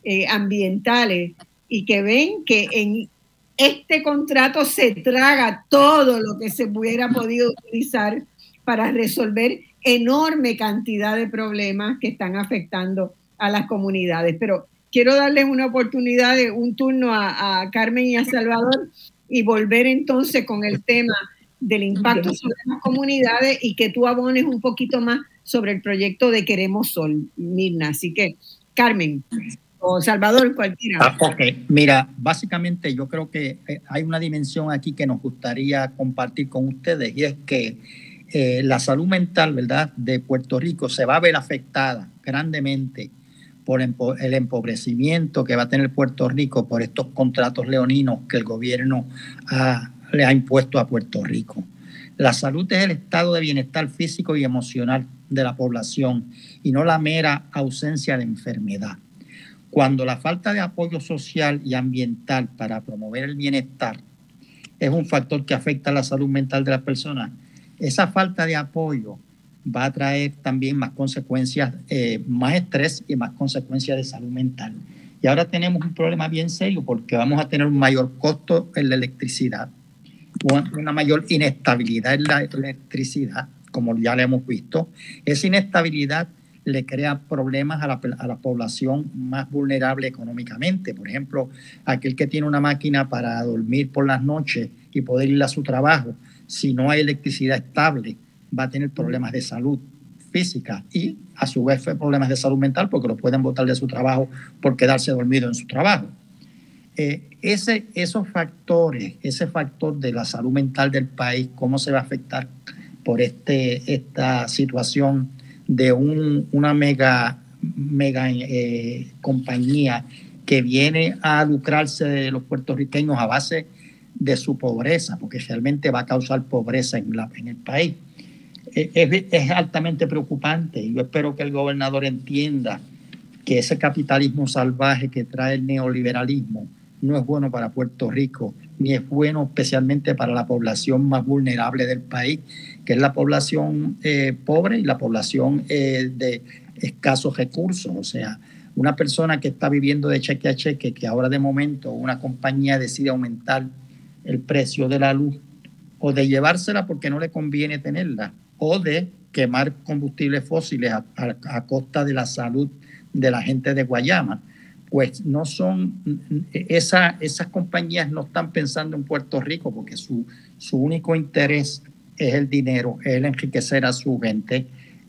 eh, ambientales y que ven que en este contrato se traga todo lo que se hubiera podido utilizar para resolver enorme cantidad de problemas que están afectando a las comunidades. Pero quiero darles una oportunidad de un turno a, Carmen y a Salvador y volver entonces con el tema del impacto sobre las comunidades y que tú abones un poquito más sobre el proyecto de Queremos Sol, Mirna. Así que, Carmen Salvador, cualquiera. Ah, ok, mira, básicamente yo creo que eh, hay una dimensión aquí que nos gustaría compartir con ustedes y es que eh, la salud mental, ¿verdad?, de Puerto Rico se va a ver afectada grandemente por el empobrecimiento que va a tener Puerto Rico por estos contratos leoninos que el gobierno le ha impuesto a Puerto Rico. La salud es el estado de bienestar físico y emocional de la población y no la mera ausencia de enfermedad. Cuando la falta de apoyo social y ambiental para promover el bienestar es un factor que afecta a la salud mental de las personas, esa falta de apoyo va a traer también más consecuencias, eh, más estrés y más consecuencias de salud mental. Y ahora tenemos un problema bien serio porque vamos a tener un mayor costo en la electricidad, una mayor inestabilidad en la electricidad, como ya le hemos visto. Esa inestabilidad le crea problemas a la, a la, población más vulnerable económicamente. Por ejemplo, aquel que tiene una máquina para dormir por las noches y poder ir a su trabajo, si no hay electricidad estable, va a tener problemas de salud física y a su vez problemas de salud mental porque lo pueden botar de su trabajo por quedarse dormido en su trabajo. Eh, ese, esos factores, ese factor de la salud mental del país, cómo se va a afectar por este, esta situación de un, una mega mega eh, compañía que viene a lucrarse de los puertorriqueños a base de su pobreza, porque realmente va a causar pobreza en, la, en el país. Es, es, altamente preocupante y yo espero que el gobernador entienda que ese capitalismo salvaje que trae el neoliberalismo no es bueno para Puerto Rico, ni es bueno especialmente para la población más vulnerable del país, que es la población eh, pobre y la población eh, de escasos recursos. O sea, una persona que está viviendo de cheque a cheque, que ahora de momento una compañía decide aumentar el precio de la luz o de llevársela porque no le conviene tenerla o de quemar combustibles fósiles a costa de la salud de la gente de Guayama pues no son, esa, esas compañías no están pensando en Puerto Rico porque su, su único interés es el dinero, es el enriquecer a su gente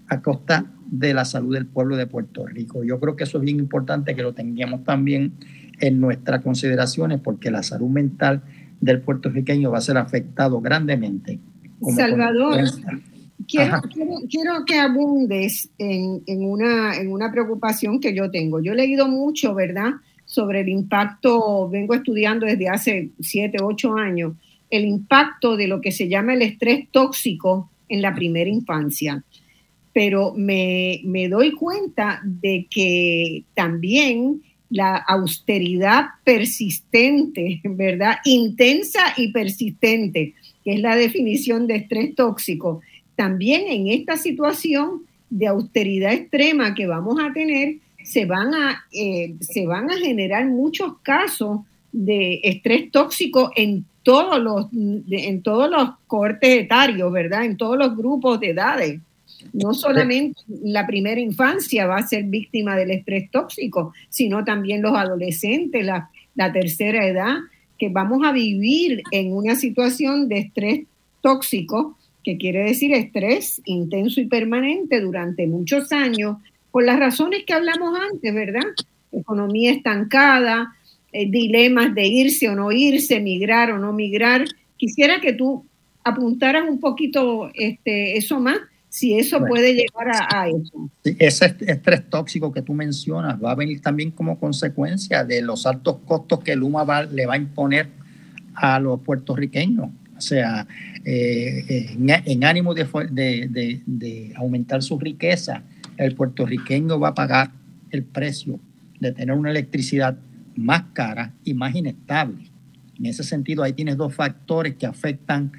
a costa de la salud del pueblo de Puerto Rico. Yo creo que eso es bien importante que lo tengamos también en nuestras consideraciones porque la salud mental del puertorriqueño va a ser afectado grandemente. Salvador, quiero, quiero, que abundes en, una, en una preocupación que yo tengo. Yo he leído mucho, ¿verdad?, sobre el impacto, vengo estudiando desde hace siete, ocho años, el impacto de lo que se llama el estrés tóxico en la primera infancia. Pero me, me doy cuenta de que también la austeridad persistente, ¿verdad? Intensa y persistente, que es la definición de estrés tóxico, también en esta situación de austeridad extrema que vamos a tener, se van a, eh, se van a generar muchos casos de estrés tóxico en todos los, en todos los cortes etarios, ¿verdad? En todos los grupos de edades. No solamente la primera infancia va a ser víctima del estrés tóxico, sino también los adolescentes, la, la tercera edad, que vamos a vivir en una situación de estrés tóxico que quiere decir estrés intenso y permanente durante muchos años, por las razones que hablamos antes, ¿verdad? Economía estancada, eh, dilemas de irse o no irse, migrar o no migrar. Quisiera que tú apuntaras un poquito este, eso más, si eso puede llegar a, eso. ese estrés tóxico que tú mencionas va a venir también como consecuencia de los altos costos que Luma le va a imponer a los puertorriqueños. O sea, eh, en, ánimo de, aumentar su riqueza, el puertorriqueño va a pagar el precio de tener una electricidad más cara y más inestable. En ese sentido, ahí tienes dos factores que afectan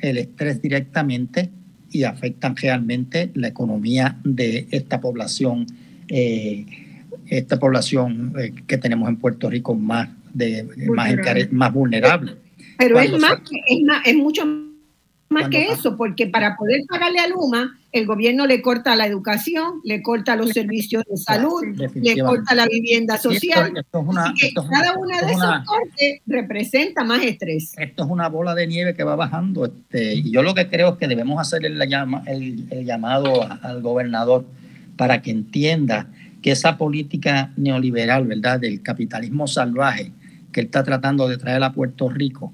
el estrés directamente y afectan realmente la economía de esta población, eh, esta población eh, que tenemos en Puerto Rico más, de, más, vulnerable. Pero es, más, es, más, es mucho más que eso, porque para poder pagarle a Luma, el gobierno le corta la educación, le corta los servicios de salud, le corta la vivienda social. cada una de esos cortes representa más estrés. Esto es una bola de nieve que va bajando. Este, y yo lo que creo es que debemos hacer el, el llamado al gobernador para que entienda que esa política neoliberal, ¿verdad?, del capitalismo salvaje que él está tratando de traer a Puerto Rico,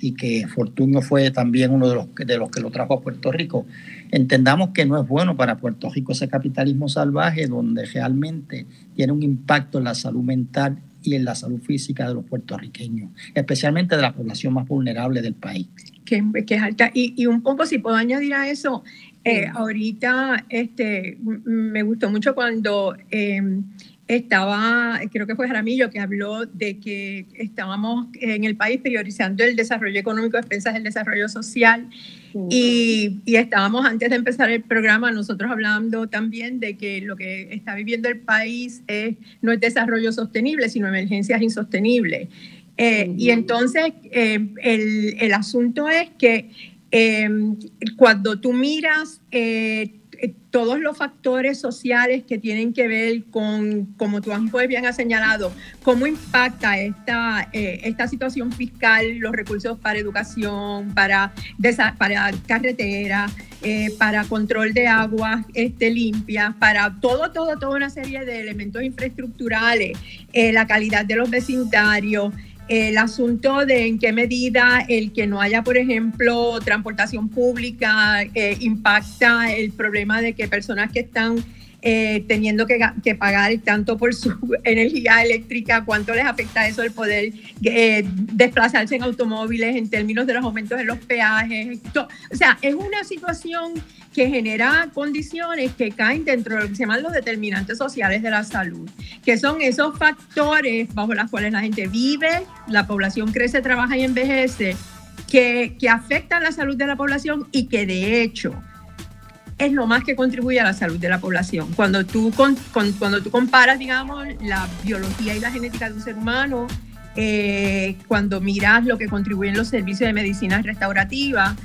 y que Fortunio fue también uno de los, de los que lo trajo a Puerto Rico, entendamos que no es bueno para Puerto Rico ese capitalismo salvaje donde realmente tiene un impacto en la salud mental y en la salud física de los puertorriqueños, especialmente de la población más vulnerable del país. Que, que es alta. Y, y, un poco, si puedo añadir a eso, eh, ahorita este, me gustó mucho cuando... Eh, estaba, creo que fue Jaramillo que habló de que estábamos en el país priorizando el desarrollo económico a expensas del desarrollo social. Y, y, estábamos antes de empezar el programa nosotros hablando también de que lo que está viviendo el país es, no es desarrollo sostenible, sino emergencias insostenibles. Eh, y entonces eh, el, el, asunto es que eh, cuando tú miras eh, todos los factores sociales que tienen que ver con, como tú pues bien has señalado, cómo impacta esta, eh, esta situación fiscal, los recursos para educación, para, para carretera, eh, para control de aguas este, limpias, para todo, todo, toda una serie de elementos infraestructurales, la calidad de los vecindarios el asunto de en qué medida el que no haya, por ejemplo, transportación pública eh, impacta el problema de que personas que están eh, teniendo que, que, pagar tanto por su [LAUGHS] energía eléctrica, cuánto les afecta eso el poder eh, desplazarse en automóviles en términos de los aumentos en los peajes. O sea, es una situación que genera condiciones que caen dentro de lo que se llaman los determinantes sociales de la salud, que son esos factores bajo los cuales la gente vive, la población crece, trabaja y envejece, que, que afectan la salud de la población y que de hecho es lo más que contribuye a la salud de la población. Cuando tú, con, cuando tú comparas, digamos, la biología y la genética de un ser humano, eh, cuando miras lo que contribuyen los servicios de medicina restaurativa,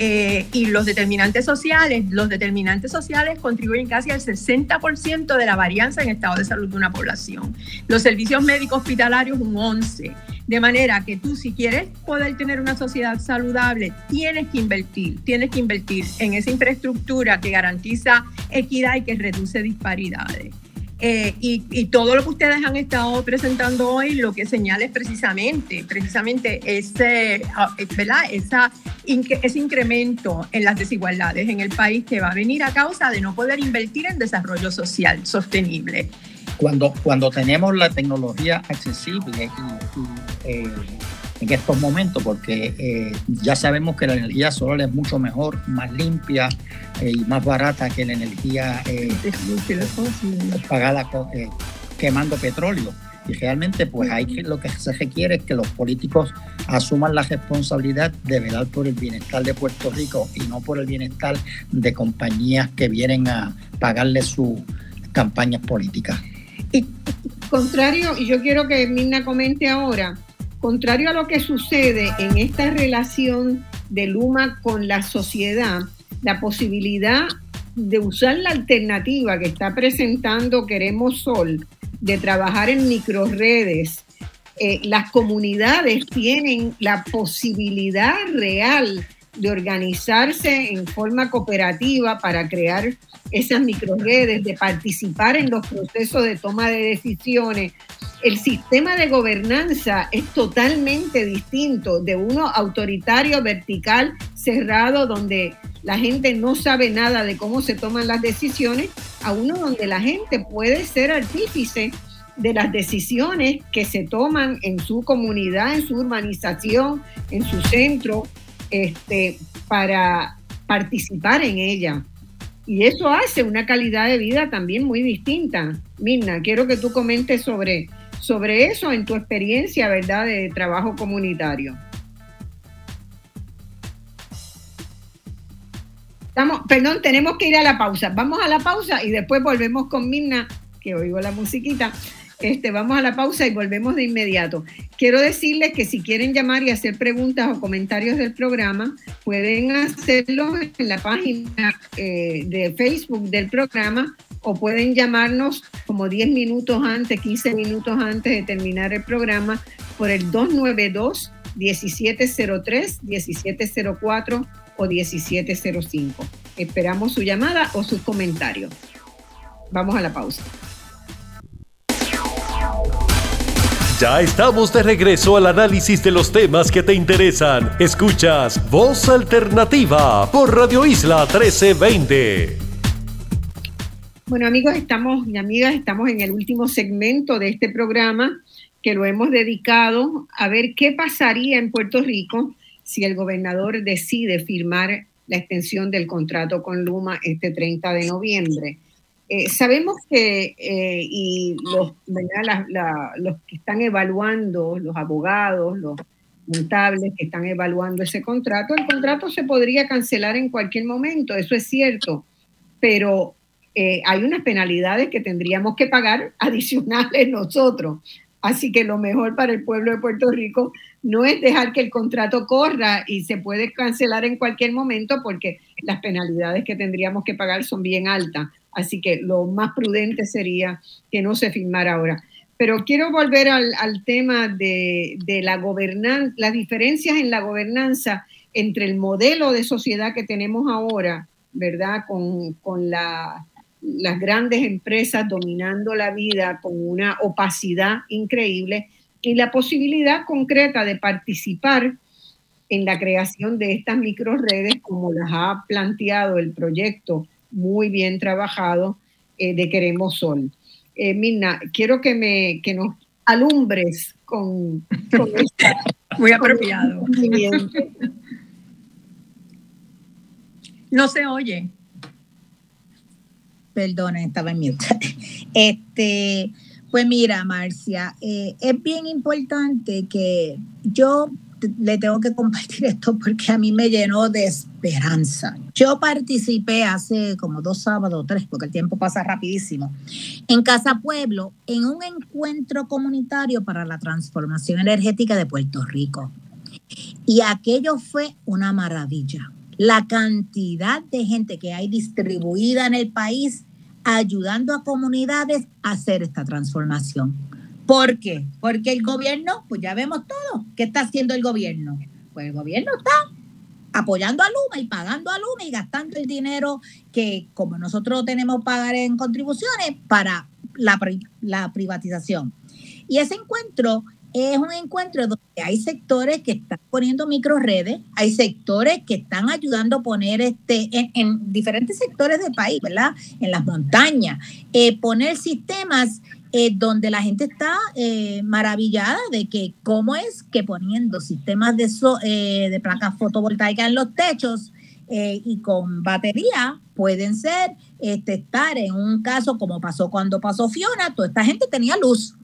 eh, y los determinantes sociales, los determinantes sociales contribuyen casi al 60% de la varianza en estado de salud de una población. Los servicios médicos hospitalarios un 11%. De manera que tú si quieres poder tener una sociedad saludable, tienes que invertir, tienes que invertir en esa infraestructura que garantiza equidad y que reduce disparidades. Eh, y, todo lo que ustedes han estado presentando hoy lo que señala es precisamente, precisamente ese, ah, ¿verdad? Esa, ese incremento en las desigualdades en el país que va a venir a causa de no poder invertir en desarrollo social sostenible. Cuando, cuando tenemos la tecnología accesible y, eh, en estos momentos, porque eh, ya sabemos que la energía solar es mucho mejor, más limpia eh, y más barata que la energía eh, pagada quemando petróleo. Y realmente, pues hay que, lo que se requiere es que los políticos asuman la responsabilidad de velar por el bienestar de Puerto Rico y no por el bienestar de compañías que vienen a pagarle sus campañas políticas. Y contrario, y yo quiero que Mirna comente ahora, Contrario a lo que sucede en esta relación de Luma con la sociedad, la posibilidad de usar la alternativa que está presentando Queremos Sol, de trabajar en microredes, eh, las comunidades tienen la posibilidad real de organizarse en forma cooperativa para crear esas microredes, de participar en los procesos de toma de decisiones, el sistema de gobernanza es totalmente distinto de uno autoritario, vertical, cerrado, donde la gente no sabe nada de cómo se toman las decisiones, a uno donde la gente puede ser artífice de las decisiones que se toman en su comunidad, en su urbanización, en su centro, este, para participar en ella. Y eso hace una calidad de vida también muy distinta. Mirna, quiero que tú comentes sobre sobre eso en tu experiencia, ¿verdad?, de trabajo comunitario. Estamos, perdón, tenemos que ir a la pausa. Vamos a la pausa y después volvemos con Mirna, que oigo la musiquita. Este, vamos a la pausa y volvemos de inmediato. Quiero decirles que si quieren llamar y hacer preguntas o comentarios del programa, pueden hacerlo en la página eh, de Facebook del programa o pueden llamarnos como 10 minutos antes, 15 minutos antes de terminar el programa por el 292 1703, 1704 o 1705. Esperamos su llamada o sus comentarios. Vamos a la pausa. Ya estamos de regreso al análisis de los temas que te interesan. Escuchas Voz Alternativa por Radio Isla 1320. Bueno, amigos, estamos y amigas, estamos en el último segmento de este programa que lo hemos dedicado a ver qué pasaría en Puerto Rico si el gobernador decide firmar la extensión del contrato con Luma este 30 de noviembre. Eh, sabemos que, eh, y los, los que están evaluando, los abogados, los contables que están evaluando ese contrato, el contrato se podría cancelar en cualquier momento, eso es cierto, pero eh, hay unas penalidades que tendríamos que pagar [LAUGHS] adicionales nosotros. Así que lo mejor para el pueblo de Puerto Rico no es dejar que el contrato corra y se puede cancelar en cualquier momento porque las penalidades que tendríamos que pagar son bien altas. Así que lo más prudente sería que no se firmara ahora. Pero quiero volver al, tema de, la gobernanza, las diferencias en la gobernanza entre el modelo de sociedad que tenemos ahora, ¿verdad? Con, con la las grandes empresas dominando la vida con una opacidad increíble y la posibilidad concreta de participar en la creación de estas microredes como las ha planteado el proyecto muy bien trabajado de Queremos Sol. Mirna, quiero que, me, que nos alumbres con, con [LAUGHS] Muy apropiado. no se oye. Perdone, estaba en mute. [LAUGHS] Este, pues mira, Marcia, eh, es bien importante que yo le tengo que compartir [LAUGHS] esto porque a mí me llenó de esperanza. Yo participé hace como dos sábados, tres, porque el tiempo pasa rapidísimo, en Casa Pueblo, en un encuentro comunitario para la transformación energética de Puerto Rico. Y aquello fue una maravilla. La cantidad de gente que hay distribuida en el país ayudando a comunidades a hacer esta transformación. ¿Por qué? Porque el gobierno, pues ya vemos todo. ¿Qué está haciendo el gobierno? Pues el gobierno está apoyando a Luma y pagando a Luma y gastando el dinero que como nosotros tenemos que pagar en contribuciones para la, privatización. Y ese encuentro es un encuentro donde hay sectores que están poniendo microredes, hay sectores que están ayudando a poner este, en, diferentes sectores del país, ¿verdad? En las montañas, eh, poner sistemas eh, donde la gente está eh, maravillada de que cómo es que poniendo sistemas de, de placas fotovoltaicas en los techos y con batería pueden ser, este, estar en un caso como pasó cuando pasó Fiona, toda esta gente tenía luz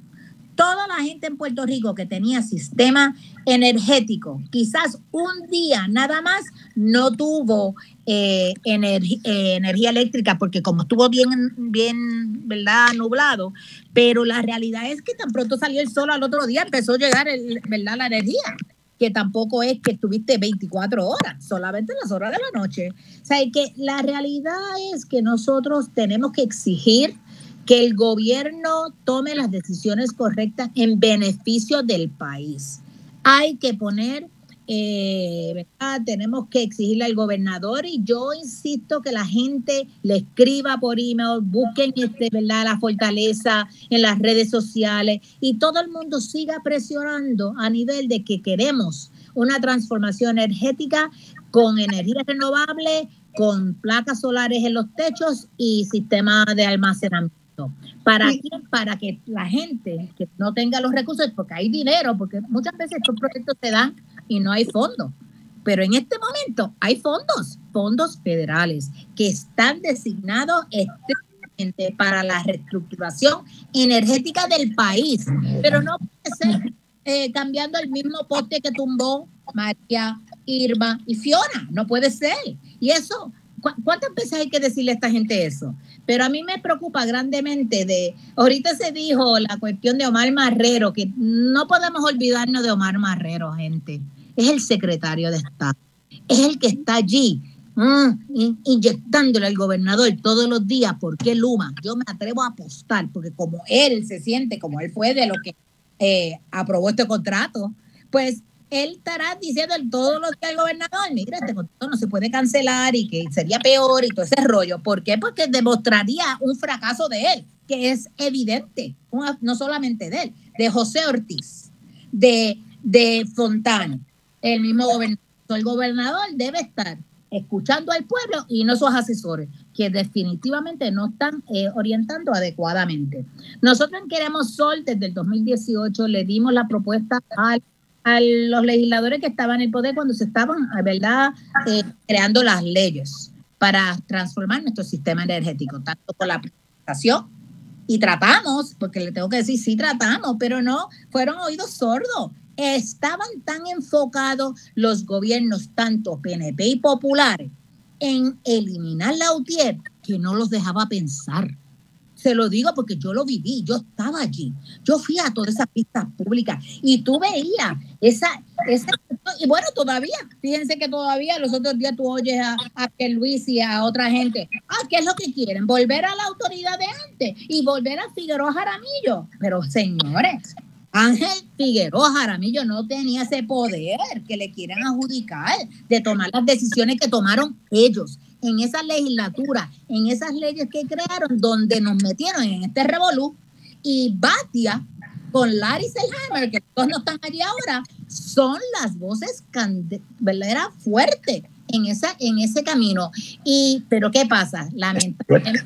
toda la gente en Puerto Rico que tenía sistema energético, quizás un día nada más no tuvo eh, eh, energía eléctrica porque como estuvo bien, bien, ¿verdad? Nublado, pero la realidad es que tan pronto salió el sol al otro día empezó a llegar, el, ¿verdad? La energía que tampoco es que estuviste 24 horas, solamente en las horas de la noche. O sea, que la realidad es que nosotros tenemos que exigir que el gobierno tome las decisiones correctas en beneficio del país. Hay que poner, eh, tenemos que exigirle al gobernador y yo insisto que la gente le escriba por email, busquen este, ¿verdad? la fortaleza en las redes sociales y todo el mundo siga presionando a nivel de que queremos una transformación energética con energía renovable, con placas solares en los techos y sistemas de almacenamiento. ¿Para Para que la gente que no tenga los recursos, porque hay dinero, porque muchas veces estos proyectos se dan y no hay fondos. Pero en este momento hay fondos, fondos federales, que están designados estrictamente para la reestructuración energética del país. Pero no puede ser eh, cambiando el mismo poste que tumbó María, Irma y Fiona. No puede ser. Y eso, ¿cuántas veces hay que decirle a esta gente eso? Pero a mí me preocupa grandemente de, ahorita se dijo la cuestión de Omar Marrero, que no podemos olvidarnos de Omar Marrero, gente. Es el secretario de Estado, es el que está allí mm, inyectándole al gobernador todos los días. ¿Por qué Luma? Yo me atrevo a apostar, porque como él se siente, como él fue de lo que eh, aprobó este contrato, pues él estará diciendo todo lo que el gobernador, mira, este contrato no se puede cancelar y que sería peor y todo ese rollo. ¿Por qué? Porque demostraría un fracaso de él, que es evidente, no solamente de él, de José Ortiz, de, de Fontana, el mismo gobernador. El gobernador debe estar escuchando al pueblo y no sus asesores, que definitivamente no están eh, orientando adecuadamente. Nosotros Queremos Sol, desde el 2018, le dimos la propuesta al a los legisladores que estaban en el poder cuando se estaban, ¿verdad?, eh, creando las leyes para transformar nuestro sistema energético, tanto por la privatización y tratamos, porque le tengo que decir, sí tratamos, pero no, fueron oídos sordos. Estaban tan enfocados los gobiernos, tanto PNP y populares, en eliminar la UTIER que no los dejaba pensar. Se lo digo porque yo lo viví, yo estaba allí. Yo fui a todas esas pistas públicas y tú veías esa, esa y bueno, todavía, fíjense que todavía los otros días tú oyes a, a Luis y a otra gente, ah, ¿qué es lo que quieren? Volver a la autoridad de antes y volver a Figueroa Jaramillo. Pero señores, Ángel Figueroa Jaramillo no tenía ese poder que le quieren adjudicar de tomar las decisiones que tomaron ellos en esa legislatura, en esas leyes que crearon, donde nos metieron en este revolú. Y Batia, con Larry Selhammer, que todos no están allí ahora, son las voces verdaderas fuertes en, esa, en ese camino. Y, pero ¿qué pasa? Lamentablemente,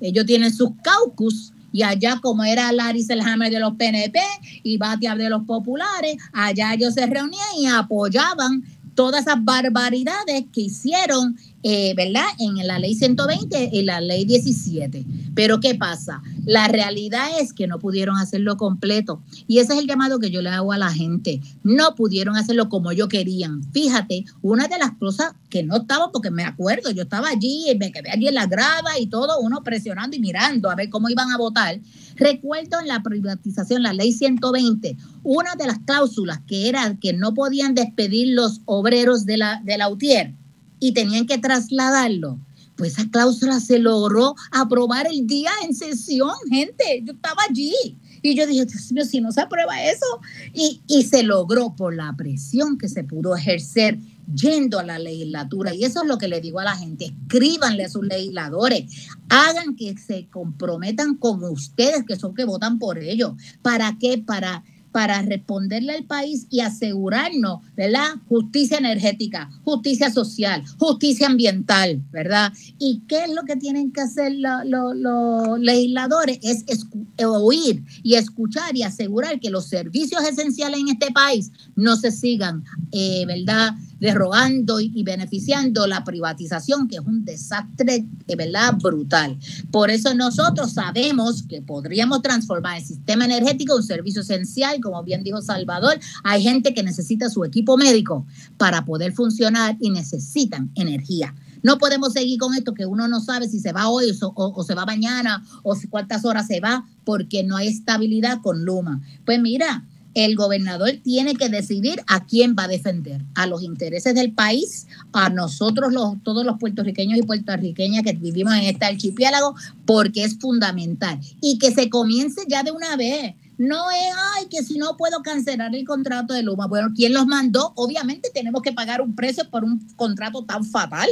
ellos tienen sus caucus y allá como era Larry Selhammer de los PNP y Batia de los populares, allá ellos se reunían y apoyaban todas esas barbaridades que hicieron eh, ¿verdad? En la ley 120 y la ley 17. Pero ¿qué pasa? La realidad es que no pudieron hacerlo completo. Y ese es el llamado que yo le hago a la gente. No pudieron hacerlo como yo querían. Fíjate, una de las cosas que no estaba, porque me acuerdo, yo estaba allí, y me quedé allí en la grava y todo, uno presionando y mirando a ver cómo iban a votar. Recuerdo en la privatización, la ley 120, una de las cláusulas que era que no podían despedir los obreros de la, de la UTIER y tenían que trasladarlo. Pues esa cláusula se logró aprobar el día en sesión, gente. Yo estaba allí. Y yo dije, Dios mío, si no se aprueba eso. Y, y se logró por la presión que se pudo ejercer yendo a la legislatura. Y eso es lo que le digo a la gente. Escríbanle a sus legisladores. Hagan que se comprometan con ustedes, que son que votan por ellos. ¿Para qué? Para para responderle al país y asegurarnos, ¿verdad? Justicia energética, justicia social, justicia ambiental, ¿verdad? ¿Y qué es lo que tienen que hacer los legisladores? Es oír y escuchar y asegurar que los servicios esenciales en este país no se sigan, eh, ¿verdad? Derogando y, beneficiando la privatización, que es un desastre de verdad brutal. Por eso nosotros sabemos que podríamos transformar el sistema energético en un servicio esencial, como bien dijo Salvador. Hay gente que necesita su equipo médico para poder funcionar y necesitan energía. No podemos seguir con esto que uno no sabe si se va hoy o, se va mañana o cuántas horas se va porque no hay estabilidad con Luma. Pues mira, el gobernador tiene que decidir a quién va a defender, a los intereses del país, a nosotros los, todos los puertorriqueños y puertorriqueñas que vivimos en este archipiélago, porque es fundamental. Y que se comience ya de una vez. No es, ay, que si no puedo cancelar el contrato de Luma. Bueno, ¿quién los mandó? Obviamente tenemos que pagar un precio por un contrato tan fatal.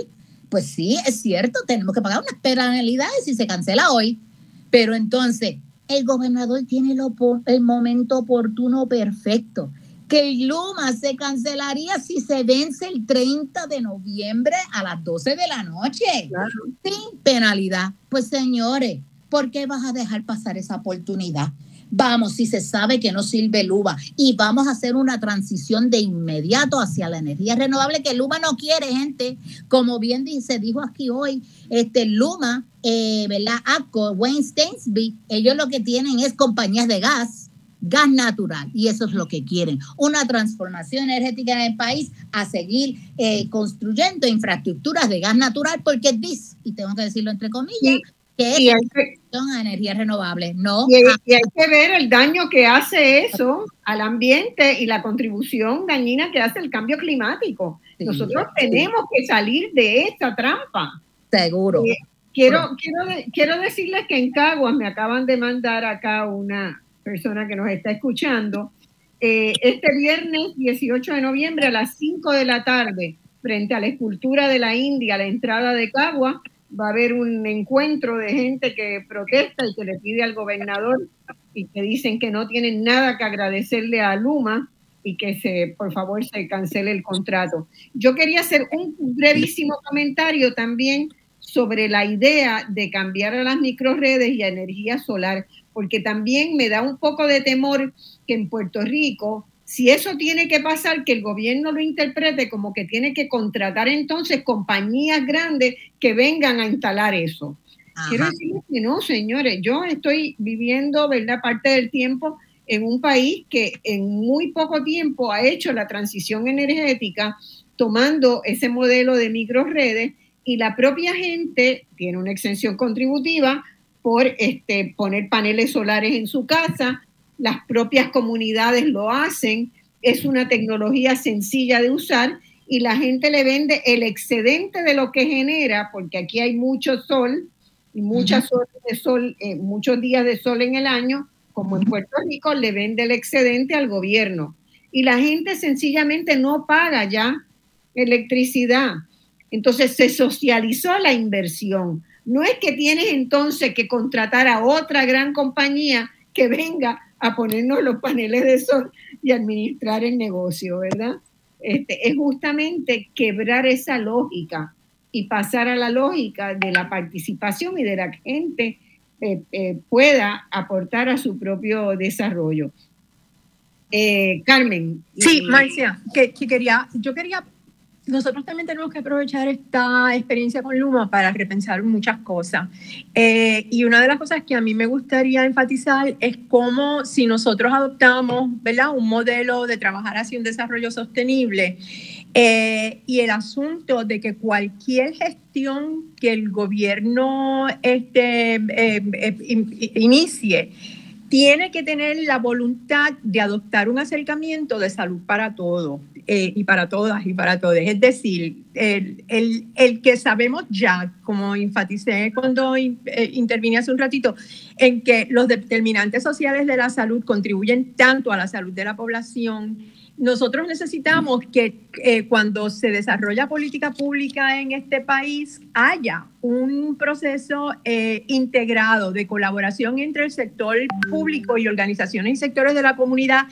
Pues sí, es cierto, tenemos que pagar unas penalidades si se cancela hoy. Pero entonces, el gobernador tiene el momento oportuno perfecto. Que el Luma se cancelaría si se vence el 30 de noviembre a las 12 de la noche, sin penalidad. Pues señores, ¿por qué vas a dejar pasar esa oportunidad? Vamos, si se sabe que no sirve Luma y vamos a hacer una transición de inmediato hacia la energía renovable que Luma no quiere, gente. Como bien se dijo aquí hoy, este Luma, eh, ¿verdad? ACO, Wayne Stainsby, ellos lo que tienen es compañías de gas, gas natural, y eso es lo que quieren. Una transformación energética en el país a seguir eh, construyendo infraestructuras de gas natural, porque es y tengo que decirlo entre comillas, que es a energías renovables, ¿no? Y, hay que ver el daño que hace eso al ambiente y la contribución dañina que hace el cambio climático. Nosotros tenemos que salir de esta trampa. Seguro. Eh, quiero, quiero, quiero decirles que en Caguas me acaban de mandar acá una persona que nos está escuchando. Eh, este viernes 18 de noviembre a las 5 de la tarde, frente a la escultura de la India, a la entrada de Caguas, va a haber un encuentro de gente que protesta y que le pide al gobernador y que dicen que no tienen nada que agradecerle a Luma y que se, por favor, se cancele el contrato. Yo quería hacer un brevísimo comentario también sobre la idea de cambiar a las microredes y a energía solar, porque también me da un poco de temor que en Puerto Rico si eso tiene que pasar, que el gobierno lo interprete como que tiene que contratar entonces compañías grandes que vengan a instalar eso. Quiero decirles que no, señores, yo estoy viviendo, ¿verdad?, parte del tiempo en un país que en muy poco tiempo ha hecho la transición energética tomando ese modelo de microredes y la propia gente tiene una exención contributiva por este, poner paneles solares en su casa, las propias comunidades lo hacen, es una tecnología sencilla de usar y la gente le vende el excedente de lo que genera, porque aquí hay mucho sol y muchas horas de sol, eh, muchos días de sol en el año, como en Puerto Rico, le vende el excedente al gobierno. Y la gente sencillamente no paga ya electricidad. Entonces se socializó la inversión. No es que tienes entonces que contratar a otra gran compañía que venga a ponernos los paneles de sol y administrar el negocio, ¿verdad? este, es justamente quebrar esa lógica y pasar a la lógica de la participación y de la gente eh, eh, pueda aportar a su propio desarrollo. Eh, Carmen. Sí, Marcia, que, quería, yo quería, nosotros también tenemos que aprovechar esta experiencia con Luma para repensar muchas cosas. y una de las cosas que a mí me gustaría enfatizar es cómo si nosotros adoptamos ¿verdad? un modelo de trabajar hacia un desarrollo sostenible, eh, y el asunto de que cualquier gestión que el gobierno este, eh, eh, inicie tiene que tener la voluntad de adoptar un acercamiento de salud para todos y para todas y para todos. Es decir, el, el, el, que sabemos ya, como enfaticé cuando intervine hace un ratito, en que los determinantes sociales de la salud contribuyen tanto a la salud de la población, nosotros necesitamos que eh, cuando se desarrolla política pública en este país haya un proceso eh, integrado de colaboración entre el sector público y organizaciones y sectores de la comunidad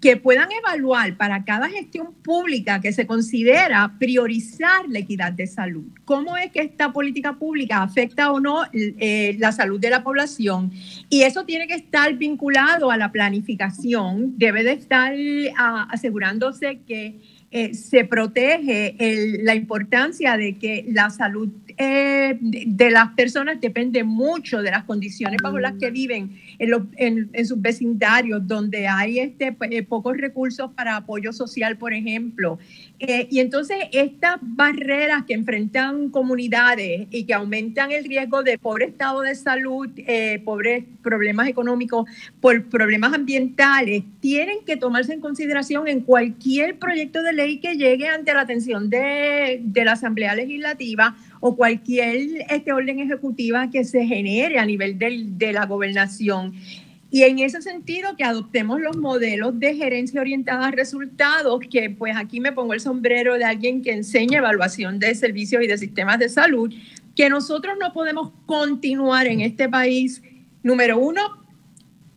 que puedan evaluar para cada gestión pública que se considera priorizar la equidad de salud. ¿Cómo es que esta política pública afecta o no eh, la salud de la población? Y eso tiene que estar vinculado a la planificación, debe de estar ah, asegurándose que eh, se protege la importancia de que la salud eh, de, las personas depende mucho de las condiciones bajo las que viven en, en, sus vecindarios, donde hay este, pues, eh, pocos recursos para apoyo social, por ejemplo. Y entonces estas barreras que enfrentan comunidades y que aumentan el riesgo de pobre estado de salud, pobres problemas económicos, por problemas ambientales, tienen que tomarse en consideración en cualquier proyecto de ley que llegue ante la atención de, la Asamblea Legislativa o cualquier este orden ejecutiva que se genere a nivel de la gobernación. Y en ese sentido, que adoptemos los modelos de gerencia orientada a resultados, que pues aquí me pongo el sombrero de alguien que enseña evaluación de servicios y de sistemas de salud, que nosotros no podemos continuar en este país, número uno,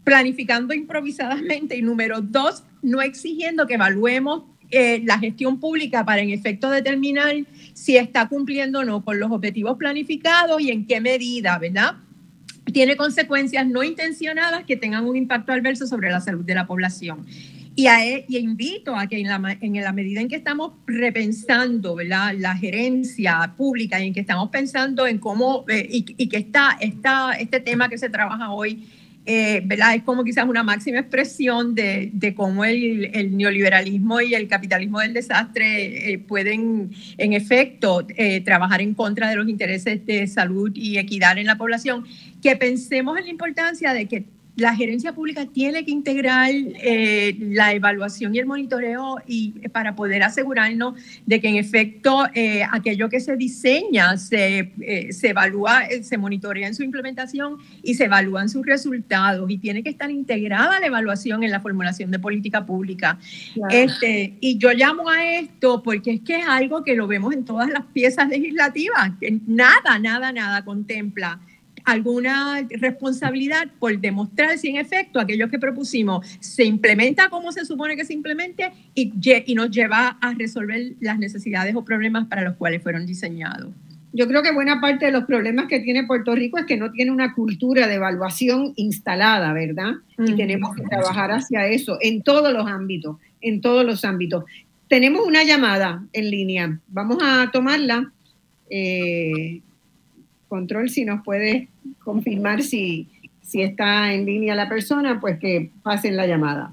planificando improvisadamente y número dos, no exigiendo que evaluemos eh, la gestión pública para en efecto determinar si está cumpliendo o no con los objetivos planificados y en qué medida, ¿verdad? Tiene consecuencias no intencionadas que tengan un impacto adverso sobre la salud de la población. Y, a, e, y invito a que en la, en la, medida en que estamos repensando ¿verdad? la gerencia pública y en que estamos pensando en cómo, eh, y, y, que está, está este tema que se trabaja hoy eh, ¿verdad? Es como quizás una máxima expresión de, de cómo el, el, neoliberalismo y el capitalismo del desastre eh, pueden, en efecto, eh, trabajar en contra de los intereses de salud y equidad en la población, que pensemos en la importancia de que la gerencia pública tiene que integrar eh, la evaluación y el monitoreo y, eh, para poder asegurarnos de que en efecto eh, aquello que se diseña se, se evalúa, se monitorea en su implementación y se evalúan sus resultados y tiene que estar integrada la evaluación en la formulación de política pública. Este, y yo llamo a esto porque es que es algo que lo vemos en todas las piezas legislativas, que nada, nada, nada contempla alguna responsabilidad por demostrar si en efecto aquello que propusimos se implementa como se supone que se implemente y, y nos lleva a resolver las necesidades o problemas para los cuales fueron diseñados. Yo creo que buena parte de los problemas que tiene Puerto Rico es que no tiene una cultura de evaluación instalada, ¿verdad? Y tenemos que trabajar hacia eso en todos los ámbitos, en todos los ámbitos. Tenemos una llamada en línea, vamos a tomarla. Eh, control, si nos puede confirmar si, si está en línea la persona, pues que pasen la llamada.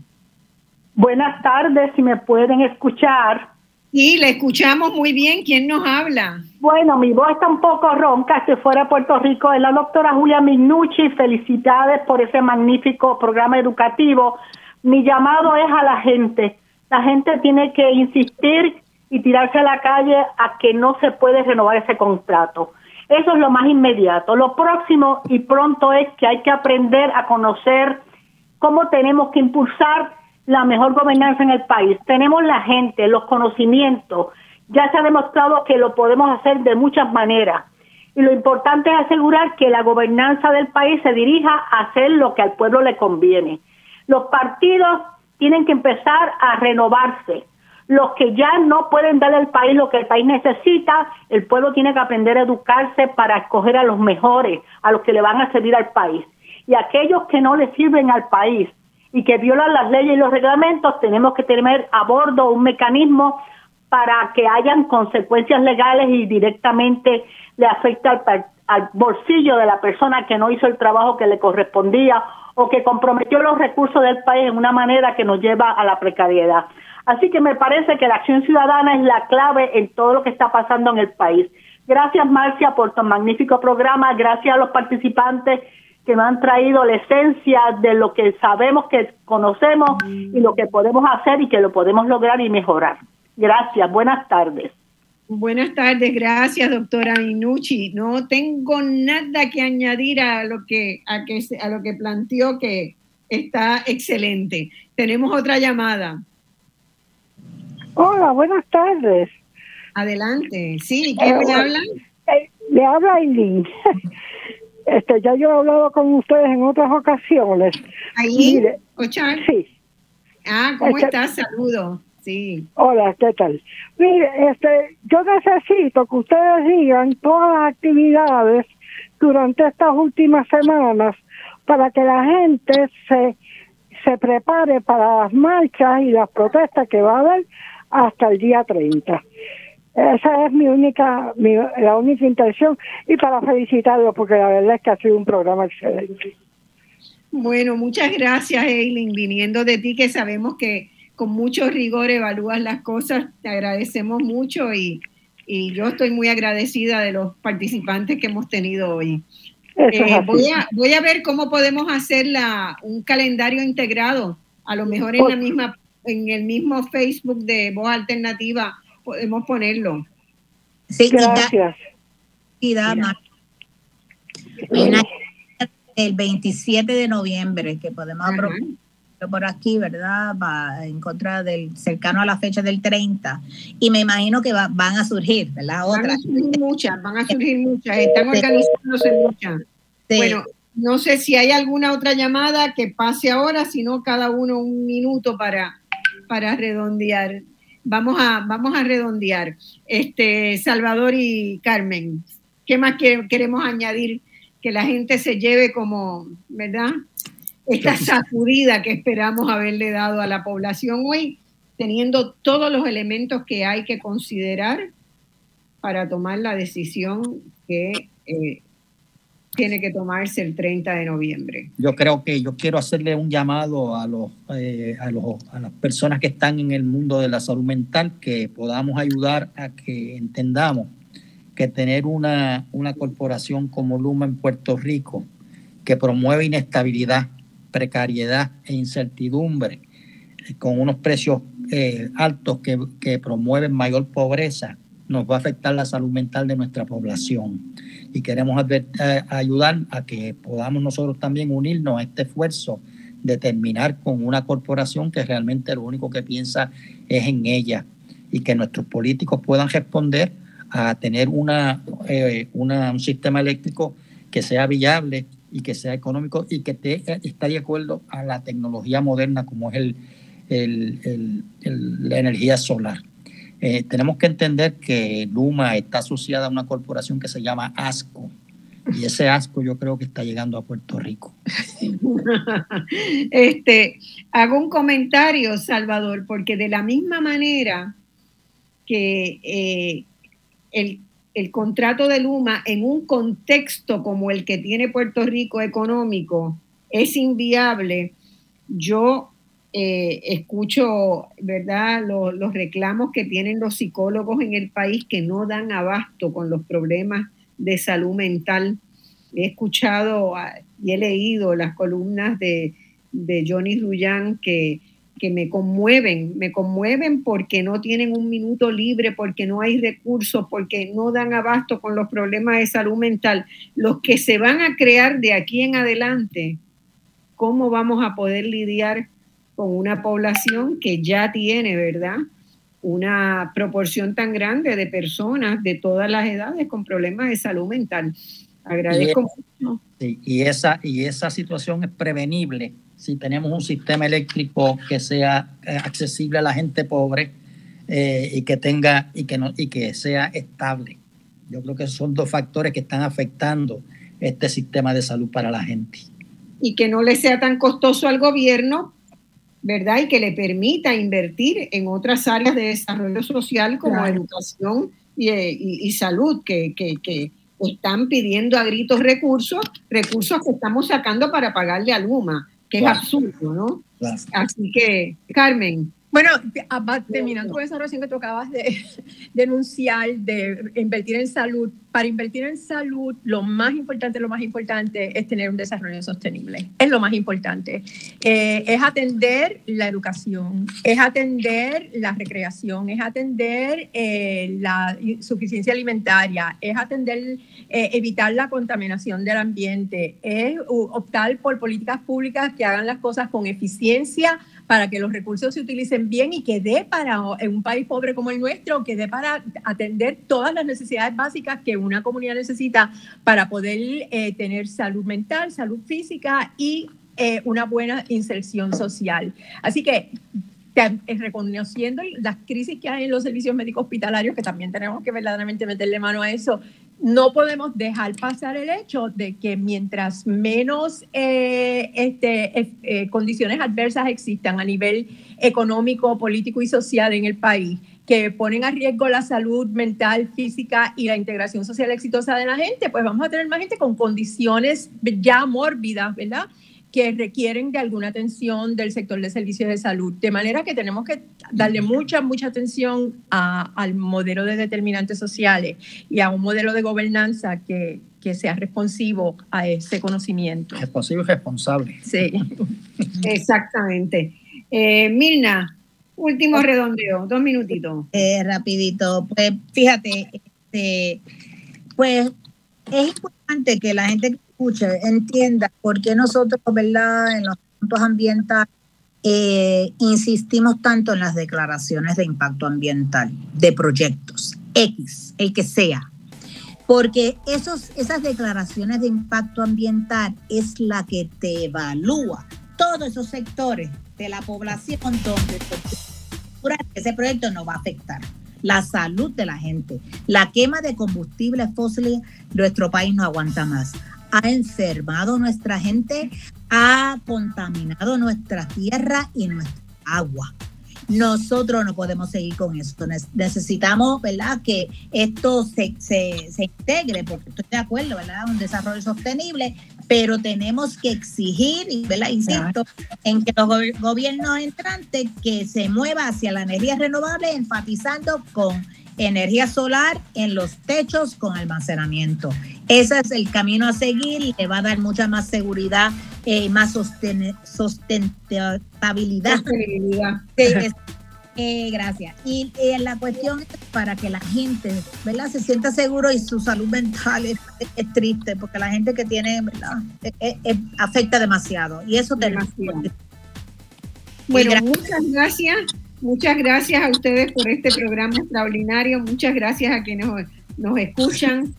Buenas tardes, si me pueden escuchar. Sí, le escuchamos muy bien. ¿Quién nos habla? Bueno, mi voz está un poco ronca. Estoy fuera de Puerto Rico. Es la doctora Julia Minucci. Felicidades por ese magnífico programa educativo. Mi llamado es a la gente. La gente tiene que insistir y tirarse a la calle a que no se puede renovar ese contrato. Eso es lo más inmediato. Lo próximo y pronto es que hay que aprender a conocer cómo tenemos que impulsar la mejor gobernanza en el país. Tenemos la gente, los conocimientos. Ya se ha demostrado que lo podemos hacer de muchas maneras. Y lo importante es asegurar que la gobernanza del país se dirija a hacer lo que al pueblo le conviene. Los partidos tienen que empezar a renovarse. Los que ya no pueden darle al país lo que el país necesita, el pueblo tiene que aprender a educarse para escoger a los mejores, a los que le van a servir al país. Y aquellos que no le sirven al país y que violan las leyes y los reglamentos, tenemos que tener a bordo un mecanismo para que hayan consecuencias legales y directamente le afecte al, al bolsillo de la persona que no hizo el trabajo que le correspondía o que comprometió los recursos del país en una manera que nos lleva a la precariedad. Así que me parece que la acción ciudadana es la clave en todo lo que está pasando en el país. Gracias, Marcia, por tu magnífico programa. Gracias a los participantes que nos han traído la esencia de lo que sabemos que conocemos y lo que podemos hacer y que lo podemos lograr y mejorar. Gracias. Buenas tardes. Buenas tardes, gracias doctora Minucci. No tengo nada que añadir a lo que, a que a lo que planteó que está excelente. Tenemos otra llamada. Hola, buenas tardes. Adelante. Sí, ¿quién me habla? Eh, le habla Aileen. [LAUGHS] Este, ya yo he hablado con ustedes en otras ocasiones. ¿Aileen? Sí. Ah, ¿cómo Este- estás? Saludo. Sí. Hola, ¿qué tal? Mire, este, yo necesito que ustedes digan todas las actividades durante estas últimas semanas para que la gente se, se prepare para las marchas y las protestas que va a haber hasta el día 30. Esa es mi única, mi- la única intención y para felicitarlo porque la verdad es que ha sido un programa excelente. Bueno, muchas gracias, Eileen, viniendo de ti, que sabemos que con mucho rigor evalúas las cosas. Te agradecemos mucho y, y yo estoy muy agradecida de los participantes que hemos tenido hoy. Eh, voy, a, voy a ver cómo podemos hacer la, un calendario integrado. A lo mejor en la misma, en el mismo Facebook de Voz Alternativa podemos ponerlo. Sí, Gracias. Y da, una el 27 de noviembre que podemos aprovechar por aquí, ¿verdad? Va en contra del cercano a la fecha del 30 y me imagino que va- van a surgir, ¿verdad? Van a Otras. surgir muchas, van a surgir muchas, están organizándose muchas. Sí. Bueno, no sé si hay alguna otra llamada que pase ahora, sino cada uno un minuto para, para redondear. Vamos a, vamos a redondear. Este, Salvador y Carmen, ¿qué más que- queremos añadir? Que la gente se lleve como, ¿verdad? Esta sacudida que esperamos haberle dado a la población hoy, teniendo todos los elementos que hay que considerar para tomar la decisión que eh, tiene que tomarse el 30 de noviembre. Yo creo que yo quiero hacerle un llamado a los, eh, a los a las personas que están en el mundo de la salud mental que podamos ayudar a que entendamos que tener una, una corporación como Luma en Puerto Rico que promueve inestabilidad, precariedad e incertidumbre eh, con unos precios eh, altos que, que promueven mayor pobreza, nos va a afectar la salud mental de nuestra población y queremos eh, ayudar a que podamos nosotros también unirnos a este esfuerzo de terminar con una corporación que realmente lo único que piensa es en ella y que nuestros políticos puedan responder a tener una, eh, un sistema eléctrico que sea viable y que sea económico y que esté, está de acuerdo a la tecnología moderna como es el- la energía solar. Eh, tenemos que entender que Luma está asociada a una corporación que se llama ASCO. Y ese asco yo creo que está llegando a Puerto Rico. [LAUGHS] este, hago un comentario, Salvador, porque de la misma manera que eh, el, el contrato de Luma en un contexto como el que tiene Puerto Rico económico es inviable, yo eh, escucho, ¿verdad?, los, reclamos que tienen los psicólogos en el país que no dan abasto con los problemas de salud mental. He escuchado y he leído las columnas de, Johnny Ruyan que, que me conmueven, me conmueven porque no tienen un minuto libre, porque no hay recursos, porque no dan abasto con los problemas de salud mental. Los que se van a crear de aquí en adelante, ¿cómo vamos a poder lidiar con una población que ya tiene, ¿verdad? Una proporción tan grande de personas de todas las edades con problemas de salud mental. Agradezco mucho. Sí, y, esa, y esa situación es prevenible si tenemos un sistema eléctrico que sea eh, accesible a la gente pobre, eh, y que tenga y que no y que sea estable. Yo creo que son dos factores que están afectando este sistema de salud para la gente. Y que no le sea tan costoso al gobierno, ¿verdad? Y que le permita invertir en otras áreas de desarrollo social como educación y, salud, que, que, están pidiendo a gritos recursos, recursos que estamos sacando para pagarle a Luma, que es absurdo, ¿no? Así que, Carmen, bueno, terminando con esa oración que tú acabas de [LAUGHS] denunciar, de invertir en salud, para invertir en salud, lo más importante, lo más importante es tener un desarrollo sostenible. Es lo más importante. Eh, es atender la educación, es atender la recreación, es atender eh, la suficiencia alimentaria, es atender, eh, evitar la contaminación del ambiente, es optar por políticas públicas que hagan las cosas con eficiencia para que los recursos se utilicen bien y que dé para, en un país pobre como el nuestro, que dé para atender todas las necesidades básicas que una comunidad necesita para poder eh, tener salud mental, salud física y eh, una buena inserción social. Así que eh, reconociendo las crisis que hay en los servicios médicos hospitalarios, que también tenemos que verdaderamente meterle mano a eso, no podemos dejar pasar el hecho de que mientras menos eh, este, eh, condiciones adversas existan a nivel económico, político y social en el país, que ponen a riesgo la salud mental, física y la integración social exitosa de la gente, pues vamos a tener más gente con condiciones ya mórbidas, ¿verdad? Que requieren de alguna atención del sector de servicios de salud. De manera que tenemos que darle mucha, mucha atención al modelo de determinantes sociales y a un modelo de gobernanza que, que sea responsivo a ese conocimiento. Responsivo y responsable. Sí, [LAUGHS] exactamente. Eh, Milna, último redondeo, dos minutitos. Eh, rapidito, pues fíjate, este, pues es importante que la gente escuche, entienda por qué nosotros, ¿verdad?, en los puntos ambientales eh, insistimos tanto en las declaraciones de impacto ambiental de proyectos, X, el que sea. Porque esos, esas declaraciones de impacto ambiental es la que te evalúa todos esos sectores de la población donde ese proyecto no va a afectar la salud de la gente. La quema de combustibles fósiles, nuestro país no aguanta más ha enfermado nuestra gente, ha contaminado nuestra tierra y nuestra agua. Nosotros no podemos seguir con esto. Necesitamos, ¿verdad?, que esto se, se, se integre, porque estoy de acuerdo, ¿verdad?, un desarrollo sostenible, pero tenemos que exigir, ¿verdad?, insisto, en que los gobiernos entrantes que se mueva hacia la energía renovable, enfatizando con energía solar en los techos con almacenamiento. Ese es el camino a seguir y le va a dar mucha más seguridad y eh, más sustentabilidad. Eh, gracias. Y eh, la cuestión es para que la gente ¿verdad? se sienta seguro y su salud mental es, triste, porque la gente que tiene ¿verdad? afecta demasiado. Y eso tenemos. Bueno, muchas gracias. Muchas gracias a ustedes por este programa extraordinario. Muchas gracias a quienes nos escuchan.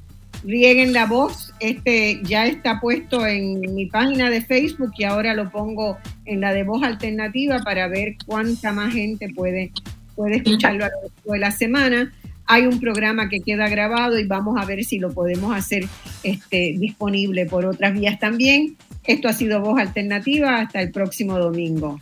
Rieguen la voz. Este ya está puesto en mi página de Facebook y ahora lo pongo en la de voz alternativa para ver cuánta más gente puede, puede escucharlo a lo largo de la semana. Hay un programa que queda grabado y vamos a ver si lo podemos hacer este, disponible por otras vías también. Esto ha sido Voz Alternativa. Hasta el próximo domingo.